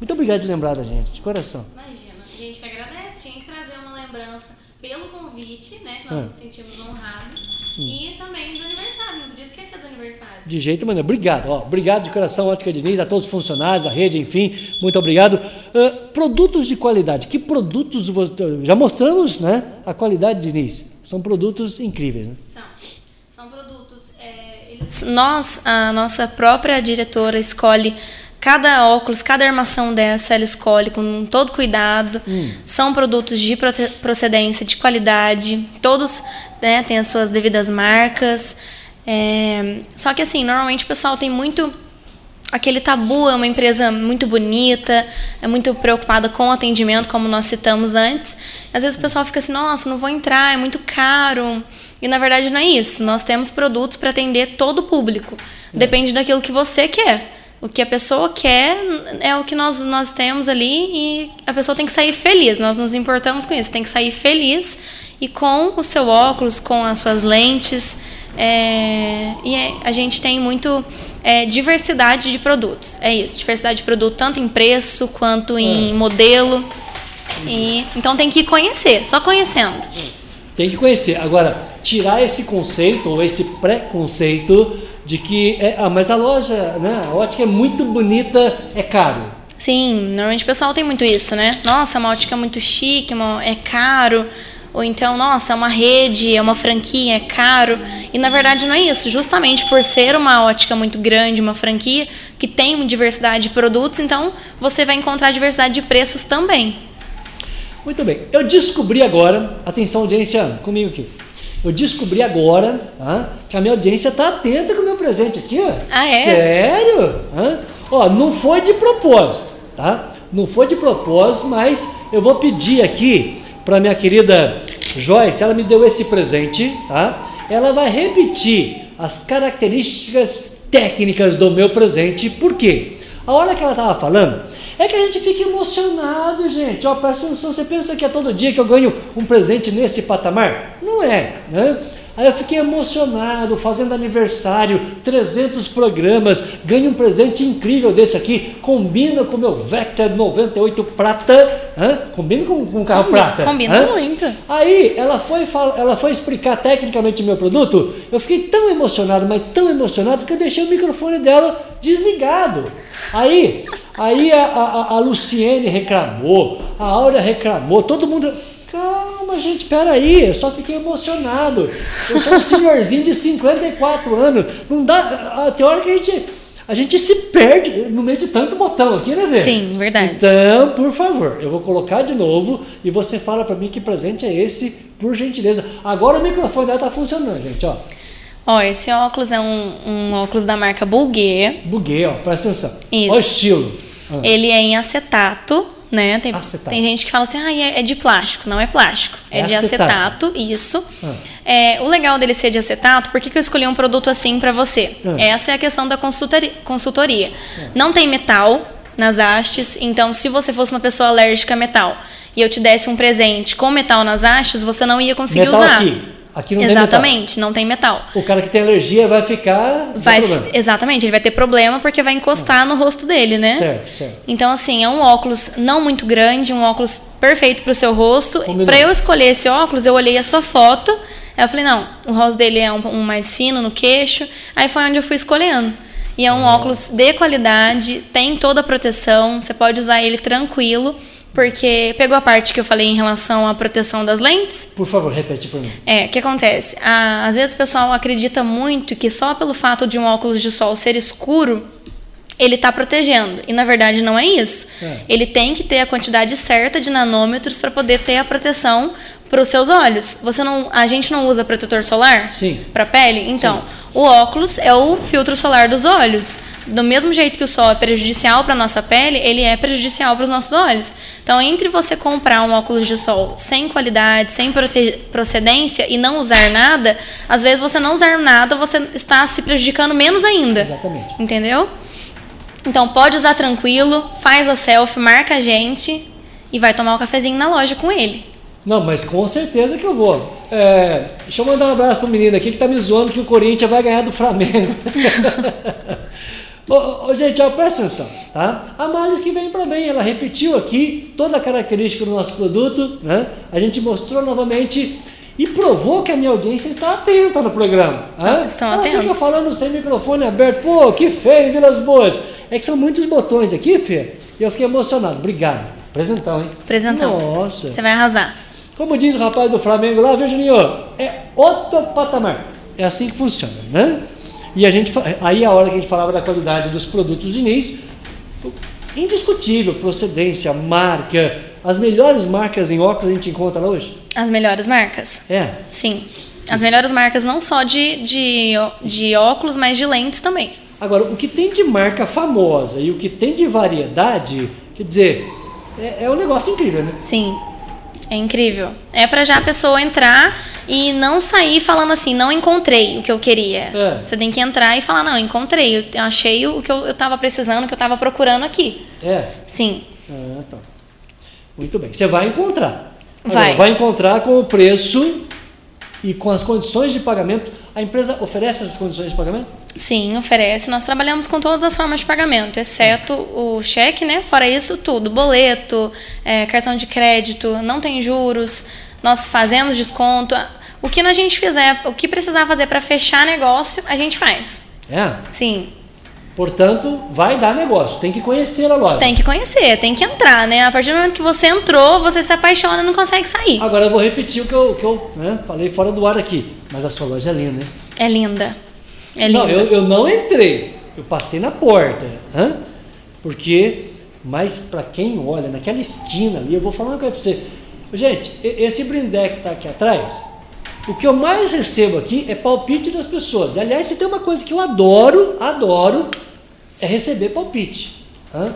Muito obrigado de lembrar da gente, de coração. Imagina, a gente que agradece, tinha que trazer uma lembrança pelo convite, né? Que nós É. nos sentimos honrados. E também do aniversário, não podia esquecer do aniversário. De jeito nenhum. Obrigado. Ó, obrigado de coração, Ótica Diniz, a todos os funcionários, a rede, enfim. Muito obrigado. Ah, produtos de qualidade. Que produtos você. Já mostramos, né? A qualidade, Diniz. São produtos incríveis. Né? São, são produtos. é, eles- nós, a nossa própria diretora, escolhe cada óculos, cada armação dessa, ela escolhe com todo cuidado. São produtos de procedência, de qualidade. Todos né, têm as suas devidas marcas. É, só que assim, normalmente o pessoal tem muito aquele tabu é uma empresa muito bonita, é muito preocupada com o atendimento, como nós citamos antes. Às vezes o pessoal fica assim, nossa, não vou entrar, é muito caro. E na verdade não é isso. Nós temos produtos para atender todo o público. Depende daquilo que você quer. O que a pessoa quer é o que nós, nós temos ali e a pessoa tem que sair feliz. Nós nos importamos com isso. Tem que sair feliz e com o seu óculos, com as suas lentes. É, e é- a gente tem muito é, diversidade de produtos. É isso, diversidade de produto tanto em preço quanto em modelo. E, então tem que conhecer, só conhecendo. Tem que conhecer. Agora, tirar esse conceito ou esse pré-conceito de que. É, ah, mas a loja, né? A ótica é muito bonita, é caro. Sim, normalmente o pessoal tem muito isso, né? Nossa, uma ótica muito chique, uma- é caro. Ou então, nossa, é uma rede, é uma franquia, é caro. E na verdade não é isso. Justamente por ser uma ótica muito grande, uma franquia, que tem diversidade de produtos, então você vai encontrar diversidade de preços também. Muito bem. Eu descobri agora, atenção audiência, comigo aqui. Eu descobri agora que a minha audiência está atenta com o meu presente aqui. Ó. Ah, é? Sério? Hã? Ó, não foi de propósito, tá? Não foi de propósito, mas eu vou pedir aqui para minha querida Joyce, ela me deu esse presente, tá? Ela vai repetir as características técnicas do meu presente, por quê? A hora que ela estava falando, é que a gente fica emocionado, gente. Ó, presta atenção, você pensa que é todo dia que eu ganho um presente nesse patamar? Não é, né? Aí eu fiquei emocionado, fazendo aniversário, 300 programas, ganho um presente incrível desse aqui, combina com o meu Vectra 98 prata, hã? combina com, com o carro Combina- prata. combina hã? muito. Aí ela foi, ela foi explicar tecnicamente o meu produto, eu fiquei tão emocionado, mas tão emocionado que eu deixei o microfone dela desligado. Aí, aí a, a, a Luciene reclamou, a Áurea reclamou, todo mundo. Calma, gente, peraí, eu só fiquei emocionado. Eu sou um senhorzinho de 54 anos. Não dá. a- Tem hora que a gente, a gente se perde no meio de tanto botão aqui, né, Vê? Sim, verdade. Então, por favor, eu vou colocar de novo e você fala pra mim que presente é esse, por gentileza. Agora o microfone dela tá funcionando, gente, ó. Ó, esse óculos é um, um óculos da marca Bulguet. Buguei, ó, presta atenção. Isso. Olha o estilo. Ah, Ele é em acetato, né? Tem, tem gente que fala assim, ah, é, de plástico. Não é plástico. É, É de acetato. acetato, isso. Ah. É, o legal dele ser de acetato, por que, que eu escolhi um produto assim pra você? Ah. Essa é a questão da consultoria. consultoria. Não tem metal nas hastes, então se você fosse uma pessoa alérgica a metal e eu te desse um presente com metal nas hastes, você não ia conseguir metal usar. aqui. Aqui não Exatamente, não tem metal. tem metal. O cara que tem alergia vai ficar. não Vai, exatamente, ele vai ter problema porque vai encostar no rosto dele, né? Certo, certo. Então, assim, é um óculos não muito grande, um óculos perfeito pro seu rosto. Para eu escolher esse óculos, eu olhei a sua foto. Aí eu falei, não, o rosto dele é um, um mais fino no queixo. Aí foi onde eu fui escolhendo. E é um óculos de qualidade, tem toda a proteção, você pode usar ele tranquilo, porque pegou a parte que eu falei em relação à proteção das lentes? Por favor, repete pra mim. É, o que acontece? Às vezes o pessoal acredita muito que só pelo fato de um óculos de sol ser escuro, ele está protegendo. E na verdade não é isso. É. Ele tem que ter a quantidade certa de nanômetros para poder ter a proteção para os seus olhos. Você não, a gente não usa protetor solar Sim. para pele, então o óculos é o filtro solar dos olhos. Do mesmo jeito que o sol é prejudicial para nossa pele, ele é prejudicial para os nossos olhos. Então, entre você comprar um óculos de sol sem qualidade, sem procedência e não usar nada, às vezes você não usar nada, você está se prejudicando menos ainda. Exatamente. Entendeu? Então pode usar tranquilo, faz a selfie, marca a gente e vai tomar o cafezinho na loja com ele. Não, mas com certeza que eu vou. É, deixa eu mandar um abraço pro menino aqui que tá me zoando que o Corinthians vai ganhar do Flamengo. ô, ô, gente, ó, presta atenção, tá? A Marlis que vem para bem, ela repetiu aqui toda a característica do nosso produto, né? A gente mostrou novamente e provou que a minha audiência está atenta no programa. né? Estão ela fica atentos. falando sem microfone aberto. Pô, que feio, hein, Vilas Boas. É que são muitos botões aqui, Fê, e eu fiquei emocionado. Obrigado. Presentão, hein? Presentão. Nossa. Você vai arrasar. Como diz o rapaz do Flamengo lá, viu, Juninho? É outro patamar. É assim que funciona, né? E a gente, aí a hora que a gente falava da qualidade dos produtos Diniz, indiscutível, procedência, marca, as melhores marcas em óculos a gente encontra lá hoje. As melhores marcas. É. Sim. As melhores marcas não só de, de, de óculos, mas de lentes também. Agora, o que tem de marca famosa e o que tem de variedade, quer dizer, é, é um negócio incrível, né? Sim. É incrível. É pra já a pessoa entrar e não sair falando assim, não encontrei o que eu queria. É. Você tem que entrar e falar, não, encontrei, eu achei o que eu, eu tava precisando, o que eu tava procurando aqui. É. Sim. Ah, tá. Muito bem. Você vai encontrar. Vai. vai encontrar com o preço e com as condições de pagamento. A empresa oferece essas condições de pagamento? Sim, oferece. Nós trabalhamos com todas as formas de pagamento, exceto o cheque, né? Fora isso, tudo. Boleto, é, cartão de crédito, não tem juros, nós fazemos desconto. O que a gente fizer, o que precisar fazer para fechar negócio, a gente faz. É. Sim. Portanto, vai dar negócio. Tem que conhecer a loja. Tem que conhecer, tem que entrar, né? A partir do momento que você entrou, você se apaixona e não consegue sair. Agora eu vou repetir o que eu, que eu né, falei fora do ar aqui. Mas a sua loja é linda, hein? É linda. É linda. Não, eu, eu não entrei. Eu passei na porta. Porque, mas para quem olha naquela esquina ali, eu vou falar uma coisa para você. Gente, esse brindex que está aqui atrás, o que eu mais recebo aqui é palpite das pessoas. Aliás, se tem uma coisa que eu adoro, adoro, é receber palpite. hã?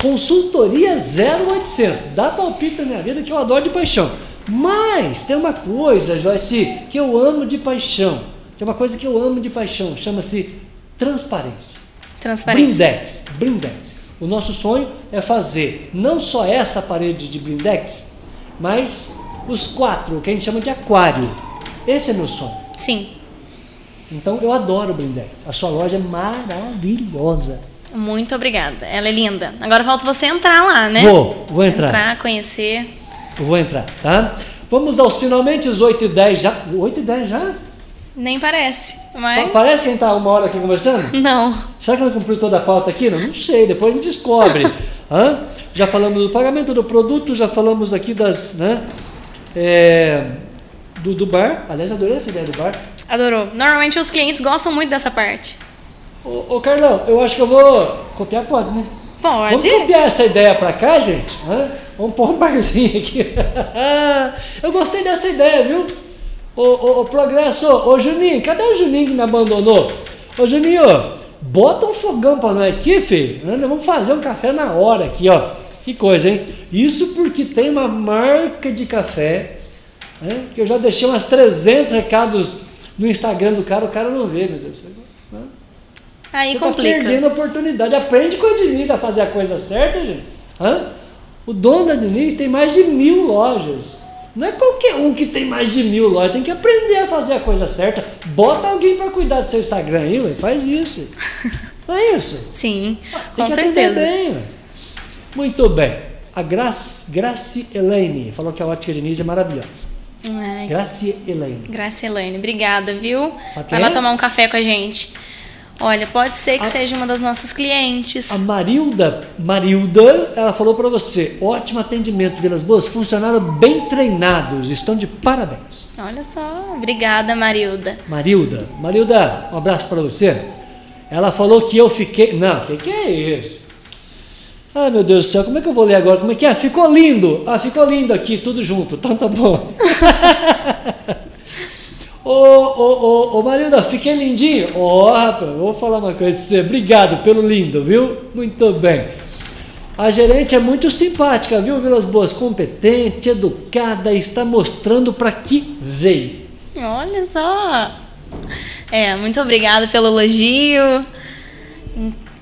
Consultoria 0800. Dá palpite na minha vida que eu adoro de paixão. Mas tem uma coisa, Joyce, que eu amo de paixão. Tem uma coisa que eu amo de paixão. Chama-se transparência. Transparência. Blindex. Blindex. O nosso sonho é fazer não só essa parede de blindex, mas os quatro, que a gente chama de aquário. Esse é meu sonho. Sim. Então eu adoro blindex. A sua loja é maravilhosa. Muito obrigada. Ela é linda. Agora falta você entrar lá, né? Vou, vou entrar. Entrar, conhecer. Eu vou entrar, tá? Vamos aos finalmente, os 8 e 10 já. 8 e 10 já? Nem parece, Pa- mas. Parece que a gente tá uma hora aqui conversando? Não. Será que ela cumpriu toda a pauta aqui? Não, não sei, depois a gente descobre. Hã? Já falamos do pagamento do produto, já falamos aqui das. Né, é, do, do bar. Aliás, adorei essa ideia do bar. Adorou. Normalmente os clientes gostam muito dessa parte. Ô, ô Carlão, eu acho que eu vou. Copiar pode, né? Pode. Vamos copiar essa ideia pra cá, gente? Hã? Vamos pôr um barzinho aqui. eu gostei dessa ideia, viu? Ô, ô, ô, Progresso, ô Juninho, cadê o Juninho que me abandonou? Ô Juninho, bota um fogão pra nós aqui, filho. Anda, Vamos fazer um café na hora aqui, ó. Que coisa, hein? Isso porque tem uma marca de café, né? que eu já deixei umas 300 recados no Instagram do cara, o cara não vê, meu Deus. Né? Aí Você tá complica. perdendo a oportunidade. Aprende com a Diniz a fazer a coisa certa, gente. Hã? O dono da Diniz tem mais de mil lojas. Não é qualquer um que tem mais de mil lojas. Tem que aprender a fazer a coisa certa. Bota alguém para cuidar do seu Instagram aí, ué. faz isso. Não é isso? Sim, Tem com que atender certeza. bem, ué. Muito bem. A Grace, Grace Elaine falou que a ótica Diniz é maravilhosa. Ai, Grace Elaine. Graça Elaine, obrigada, viu? Vai lá é? tomar um café com a gente. Olha, pode ser que A- seja uma das nossas clientes. A Marilda, Marilda, ela falou para você, ótimo atendimento, Vilas Boas, funcionários bem treinados, estão de parabéns. Olha só, obrigada, Marilda. Marilda, Marilda, um abraço para você. Ela falou que eu fiquei, não, o que, que é isso? Ah, meu Deus do céu, como é que eu vou ler agora? Como é que é? Ficou lindo! Ah, ficou lindo aqui, tudo junto. Então tá bom. ô, ô, ô, ô, Marilda, fiquei lindinho? Ó, oh, rapaz, vou falar uma coisa pra você. Obrigado pelo lindo, viu? Muito bem. A gerente é muito simpática, viu, Vilas Boas? Competente, educada, está mostrando para que veio. Olha só! É, muito obrigada pelo elogio.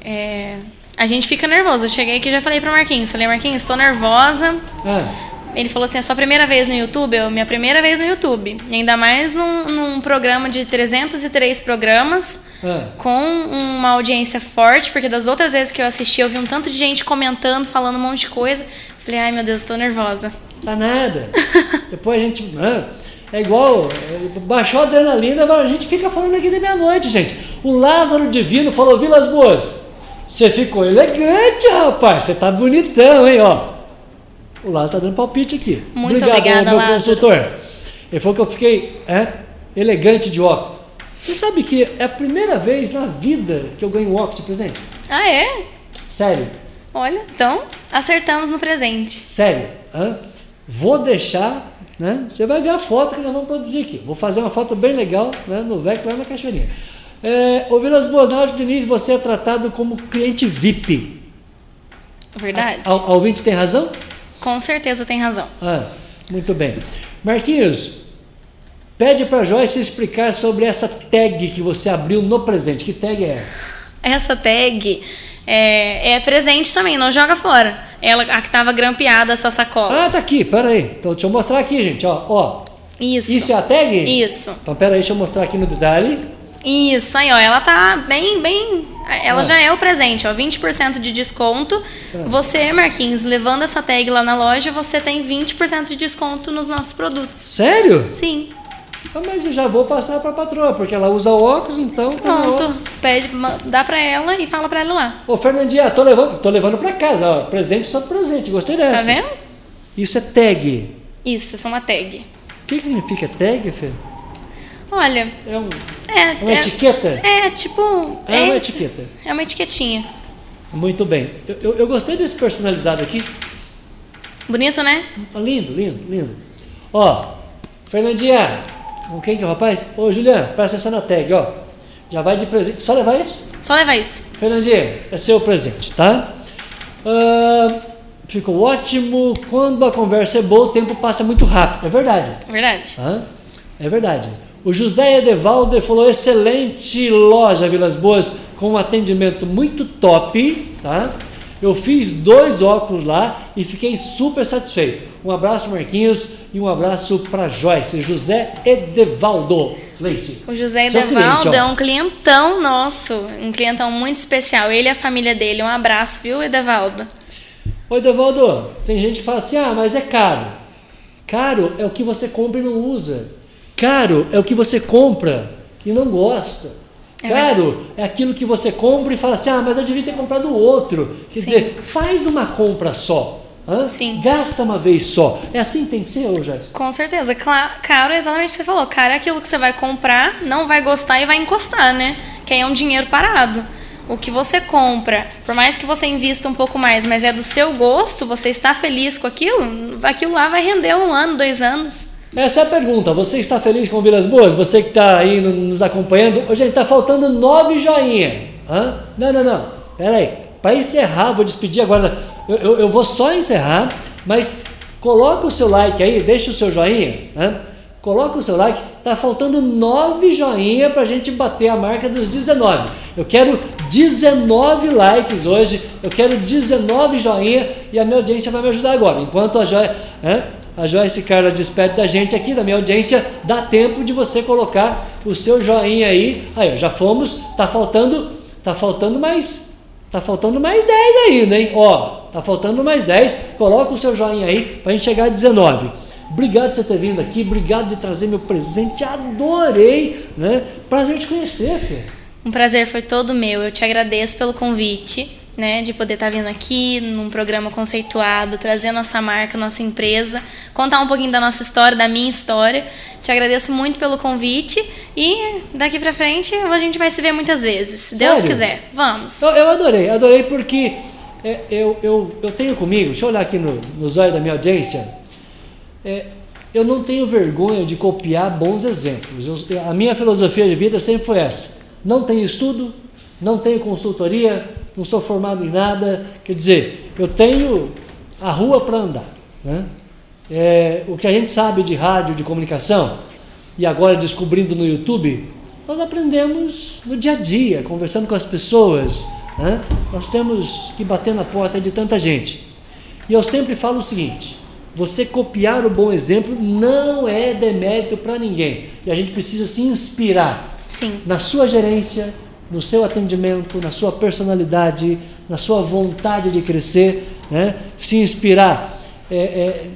É, a gente fica nervoso. Eu cheguei aqui e já falei para Marquinhos. Falei, Marquinhos, estou nervosa. Ah. Ele falou assim: é sua primeira vez no YouTube? Eu, minha primeira vez no YouTube. E ainda mais num, num programa de 303 programas, Ah. com uma audiência forte, porque das outras vezes que eu assisti, eu vi um tanto de gente comentando, falando um monte de coisa. Falei, ai meu Deus, estou nervosa. Tá nada. Depois a gente. É igual. é, Baixou a adrenalina, a gente fica falando aqui de meia-noite, gente. O Lázaro Divino falou: Vilas Boas, você ficou elegante, rapaz. Você tá bonitão, hein, ó. O Lázaro tá dando palpite aqui. Muito Obrigado, obrigada, meu Lázaro. consultor. Ele falou que eu fiquei é, elegante de óculos. Você sabe que é a primeira vez na vida que eu ganho um óculos de presente? Ah, é? Sério. Olha, então acertamos no presente. Sério. hã? Vou deixar, né? Você vai ver a foto que nós vamos produzir aqui. Vou fazer uma foto bem legal né, no VEC lá na Cachoeirinha. É, ô Vilas Boas, hora de Diniz, você é tratado como cliente VIP. Verdade? A, a ouvinte tem razão? Com certeza tem razão. Ah, muito bem. Marquinhos, pede para Joyce explicar sobre essa tag que você abriu no presente. Que tag é essa? Essa tag é, é presente também, não joga fora. Ela, a que tava grampeada, essa sacola. Ah, tá aqui, pera aí. Então deixa eu mostrar aqui, gente. Ó, ó. Isso. Isso é a tag? Isso. Então pera aí, deixa eu mostrar aqui no detalhe. Isso, aí, ó. Ela tá bem, bem. Ela Ah. já é o presente, ó. 20% de desconto. Você, Marquinhos, levando essa tag lá na loja, você tem 20% de desconto nos nossos produtos. Sério? Sim. Ah, mas eu já vou passar para a patroa, porque ela usa óculos, então tá. Pronto. Pede, ma- dá pra ela e fala pra ela lá. Ô, Fernandinha, tô levando, tô levando para casa, ó. Presente só presente, gostei Tá dessa. vendo? Isso é tag. Isso, essa é uma tag. O que, que significa tag, Fê? Olha, É, um, é. é uma etiqueta? É, tipo. É uma isso. etiqueta. É uma etiquetinha. Muito bem. Eu, eu, eu gostei desse personalizado aqui. Bonito, né? Tá lindo, lindo, lindo. Ó, Fernandinha, com quem que é o rapaz? Ô, Juliano, presta atenção na tag, ó. Já vai de presente. Só levar isso? Só levar isso. Fernandinha, é seu presente, tá? Ah, ficou ótimo. Quando a conversa é boa, o tempo passa muito rápido. É verdade. Verdade. Hã? É verdade. O José Edevaldo falou: excelente loja Vilas Boas, com um atendimento muito top, tá? Eu fiz dois óculos lá e fiquei super satisfeito. Um abraço, Marquinhos, e um abraço para Joyce. José Edevaldo Leite. O José Edevaldo cliente, é um clientão nosso, um clientão muito especial. Ele e a família dele. Um abraço, viu, Edevaldo? Oi, Edevaldo, tem gente que fala assim: ah, mas é caro. Caro é o que você compra e não usa. Caro é o que você compra e não gosta. É Caro é aquilo que você compra e fala assim: ah, mas eu devia ter comprado outro. Quer Sim. dizer, faz uma compra só. hã? Sim. Gasta uma vez só. É assim que tem que ser, ô Jéssica? Com certeza. Cla- Caro é exatamente o que você falou. Caro é aquilo que você vai comprar, não vai gostar e vai encostar, né? Que aí é um dinheiro parado. O que você compra, por mais que você invista um pouco mais, mas é do seu gosto, você está feliz com aquilo, aquilo lá vai render um ano, dois anos. Essa é a pergunta. Você está feliz com Vilas Boas? Você que está aí no- nos acompanhando? Gente, está faltando nove joinha. Hã? Não, não, não. Pera aí. Para encerrar, vou despedir agora. Eu, eu, eu vou só encerrar, mas coloca o seu like aí, deixa o seu joinha. Hã? Coloca o seu like. Tá faltando nove joinha para a gente bater a marca dos 19. Eu quero 19 likes hoje. Eu quero 19 joinha e a minha audiência vai me ajudar agora. Enquanto a joia, hã? A Joyce Carla despede da gente aqui, da minha audiência, dá tempo de você colocar o seu joinha aí. Aí, já fomos, tá faltando, tá faltando mais, tá faltando mais 10 ainda, hein? Ó, tá faltando mais 10. Coloca o seu joinha aí pra gente chegar a 19. Obrigado por você ter vindo aqui, obrigado de trazer meu presente, adorei, né? Prazer te conhecer, filho. Um prazer foi todo meu. Eu te agradeço pelo convite, né, de poder estar vindo aqui num programa conceituado, trazer nossa marca, nossa empresa, contar um pouquinho da nossa história, da minha história. Te agradeço muito pelo convite e daqui pra frente a gente vai se ver muitas vezes, se Deus quiser. Vamos. Eu, eu adorei, adorei porque é, eu, eu, eu tenho comigo, deixa eu olhar aqui no, nos olhos da minha audiência, é, eu não tenho vergonha de copiar bons exemplos. Eu, a minha filosofia de vida sempre foi essa: não tenho estudo, não tenho consultoria, não sou formado em nada. Quer dizer, eu tenho a rua para andar. Né? É, o que a gente sabe de rádio, de comunicação, e agora descobrindo no YouTube, nós aprendemos no dia a dia, conversando com as pessoas. Né? Nós temos que bater na porta de tanta gente. E eu sempre falo o seguinte: você copiar o bom exemplo não é demérito para ninguém. E a gente precisa se inspirar Sim. na sua gerência, no seu atendimento, na sua personalidade, na sua vontade de crescer, né? se inspirar é, é,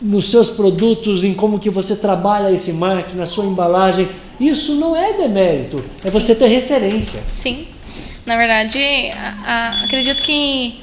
nos seus produtos, em como que você trabalha esse marketing, na sua embalagem. Isso não é demérito, é Sim. você ter referência. Sim. Na verdade, a, a, acredito que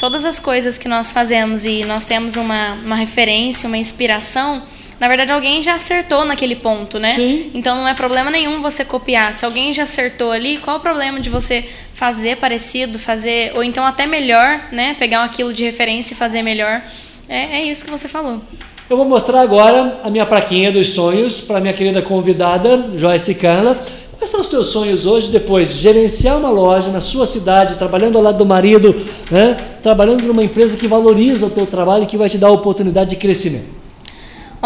todas as coisas que nós fazemos e nós temos uma, uma referência, uma inspiração, na verdade alguém já acertou naquele ponto, né? Sim. Então não é problema nenhum você copiar. Se alguém já acertou ali, qual o problema de você fazer parecido, fazer, ou então até melhor, né? Pegar aquilo de referência e fazer melhor. É, é isso que você falou. Eu vou mostrar agora a minha plaquinha dos sonhos para minha querida convidada, Joyce Carla. Quais são os teus sonhos hoje, depois? Gerenciar uma loja na sua cidade, trabalhando ao lado do marido, né? trabalhando numa empresa que valoriza o teu trabalho e que vai te dar oportunidade de crescimento.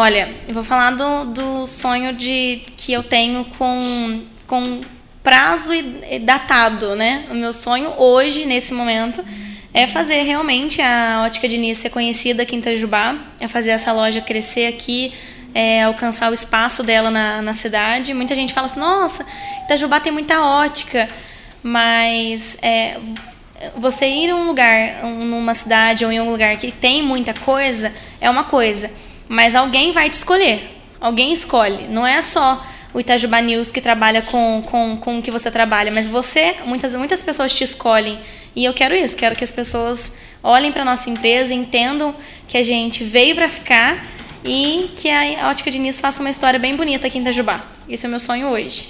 Olha, eu vou falar do, do sonho de que eu tenho com, com prazo e, datado, né? O meu sonho hoje, nesse momento, é fazer realmente a Ótica Diniz ser conhecida aqui em Itajubá, é fazer essa loja crescer aqui, é, alcançar o espaço dela na, na cidade. Muita gente fala assim, nossa, Itajubá tem muita ótica, mas é, você ir em um lugar, um- numa cidade ou em um lugar que tem muita coisa, é uma coisa, mas alguém vai te escolher, alguém escolhe, não é só o Itajubá News que trabalha com, com, com o que você trabalha, mas você, muitas, muitas pessoas te escolhem. E eu quero isso, quero que as pessoas olhem para nossa empresa, entendam que a gente veio para ficar e que a Ótica Diniz faça uma história bem bonita aqui em Itajubá. Esse é o meu sonho hoje.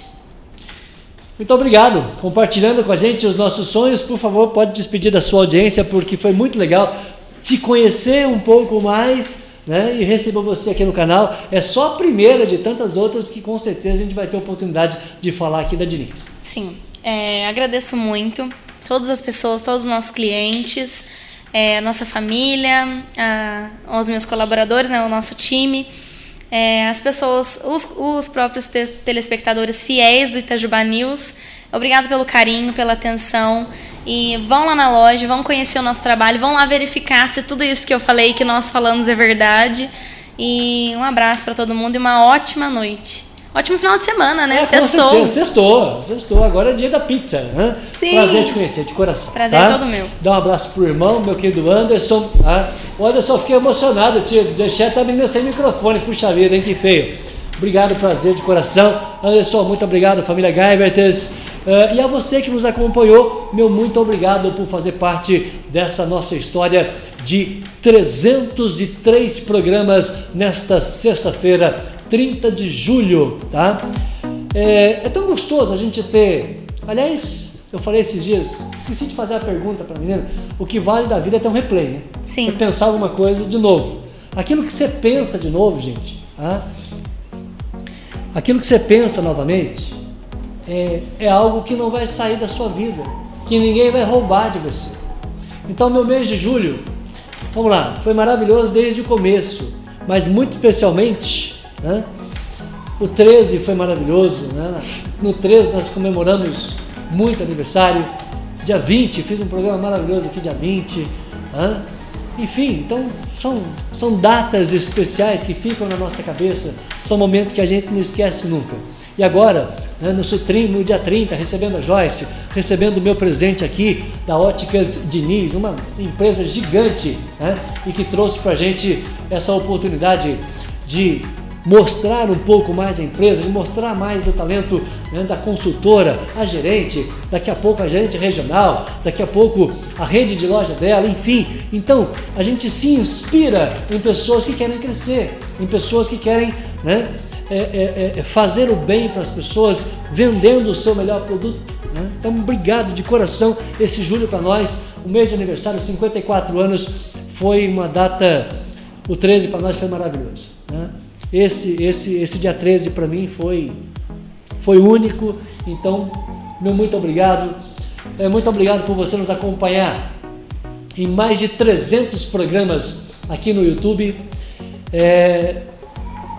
Muito obrigado. Compartilhando com a gente os nossos sonhos, por favor, pode despedir da sua audiência, porque foi muito legal te conhecer um pouco mais né, e receber você aqui no canal. É só a primeira de tantas outras que com certeza a gente vai ter oportunidade de falar aqui da Diniz. Sim, é, agradeço muito todas as pessoas, todos os nossos clientes, é, nossa família, a, aos meus colaboradores, né, o nosso time, é, as pessoas, os, os próprios te- telespectadores fiéis do Itajubá News. Obrigado pelo carinho, pela atenção. E vão lá na loja, vão conhecer o nosso trabalho, vão lá verificar se tudo isso que eu falei, que nós falamos, é verdade. E um abraço para todo mundo e uma ótima noite. Ótimo final de semana, né? É, Sextou. Sextou. Sextou. Agora é dia da pizza. Né? Sim. Prazer te conhecer, de coração. Prazer tá? todo meu. Dá um abraço pro irmão, meu querido Anderson. Tá? O Anderson, fiquei emocionado, tio. Deixei até a menina sem microfone. Puxa vida, hein? Que feio. Obrigado, prazer de coração. Anderson, muito obrigado, família Gaivertes. Eh, e a você que nos acompanhou, meu muito obrigado por fazer parte dessa nossa história de 303 programas nesta sexta-feira, 30 de julho, tá? É, é tão gostoso a gente ter. Aliás, eu falei esses dias, esqueci de fazer a pergunta para a menina. O que vale da vida é ter um replay, né? Sim. Você pensar alguma coisa de novo. Aquilo que você pensa de novo, gente, tá? aquilo que você pensa novamente é, é algo que não vai sair da sua vida, que ninguém vai roubar de você. Então, meu mês de julho, vamos lá, foi maravilhoso desde o começo, mas muito especialmente, né? O 13 foi maravilhoso, né? No 13 nós comemoramos muito aniversário. Dia 20, fiz um programa maravilhoso aqui, dia 20. né? Enfim, então são, são datas especiais que ficam na nossa cabeça, são momentos que a gente não esquece nunca. E agora, né, no, no dia 30, recebendo a Joyce, recebendo o meu presente aqui da Óticas Diniz, uma empresa gigante né, e que trouxe para a gente essa oportunidade de mostrar um pouco mais a empresa, de mostrar mais o talento né, da consultora, a gerente, daqui a pouco a gerente regional, daqui a pouco a rede de loja dela, enfim. Então a gente se inspira em pessoas que querem crescer, em pessoas que querem né, é, é, é, fazer o bem para as pessoas, vendendo o seu melhor produto. né? Então, obrigado de coração esse julho para nós, o mês de aniversário, 54 anos, foi uma data, o 13 para nós foi maravilhoso. Né? Esse, esse, esse dia 13 para mim foi, foi único, então, meu muito obrigado. É, muito obrigado por você nos acompanhar em mais de 300 programas aqui no YouTube. É,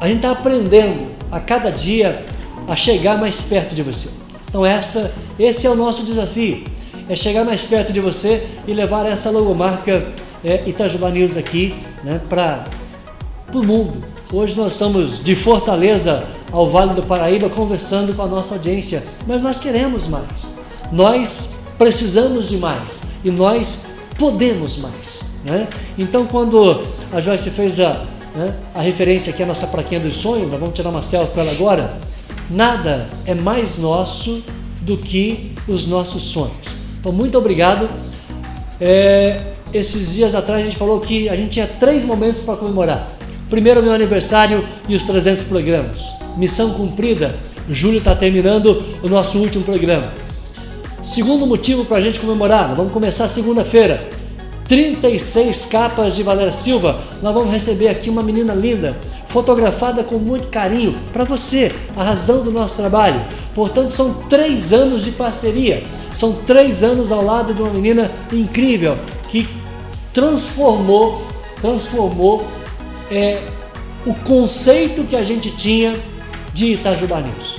a gente está aprendendo a cada dia a chegar mais perto de você. Então essa, esse é o nosso desafio, é chegar mais perto de você e levar essa logomarca é, Itajubá News aqui né, para o mundo. Hoje nós estamos de Fortaleza ao Vale do Paraíba conversando com a nossa audiência, mas nós queremos mais. Nós precisamos de mais e nós podemos mais. Né? Então, quando a Joyce fez a, né, a referência aqui à nossa praquinha dos sonhos, nós vamos tirar uma selfie com ela agora. Nada é mais nosso do que os nossos sonhos. Então, muito obrigado. É, esses dias atrás a gente falou que a gente tinha três momentos para comemorar. Primeiro, meu aniversário e os 300 programas. Missão cumprida. Julho está terminando o nosso último programa. Segundo motivo para a gente comemorar, vamos começar segunda-feira. 36 capas de Valéria Silva. Nós vamos receber aqui uma menina linda, fotografada com muito carinho para você, a razão do nosso trabalho. Portanto, são três anos de parceria, são três anos ao lado de uma menina incrível que transformou, transformou é, o conceito que a gente tinha de Itajubá News.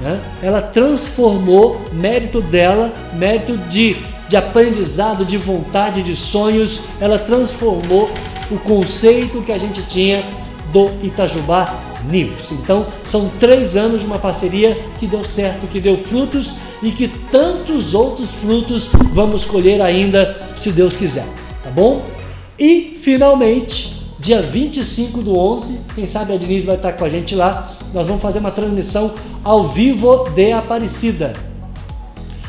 Né? Ela transformou mérito dela, mérito de de aprendizado, de vontade, de sonhos, ela transformou o conceito que a gente tinha do Itajubá News. Então, são três anos de uma parceria que deu certo, que deu frutos e que tantos outros frutos vamos colher ainda, se Deus quiser, tá bom? E, finalmente, dia 25 do 11, quem sabe a Denise vai estar com a gente lá, nós vamos fazer uma transmissão ao vivo de Aparecida.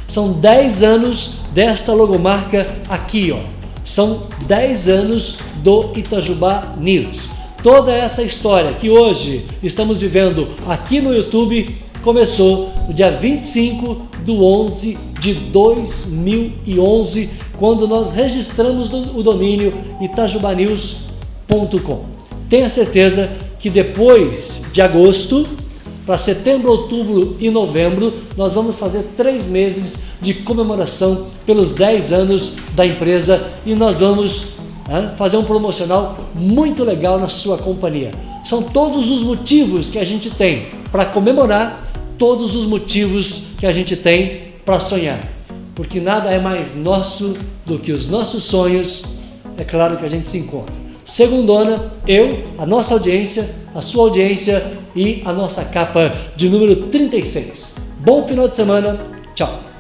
São 10 anos desta logomarca aqui, ó. São 10 anos do Itajubá News. Toda essa história que hoje estamos vivendo aqui no YouTube começou no dia 25 do 11 de 2011, quando nós registramos o domínio itajubanews.com. Tenha certeza que depois de agosto para setembro, outubro e novembro, nós vamos fazer três meses de comemoração pelos 10 anos da empresa e nós vamos fazer um promocional muito legal na sua companhia. São todos os motivos que a gente tem para comemorar, todos os motivos que a gente tem para sonhar. Porque nada é mais nosso do que os nossos sonhos, é claro que a gente se encontra. Segundona, eu, a nossa audiência, a sua audiência e a nossa capa de número 36. Bom final de semana, tchau!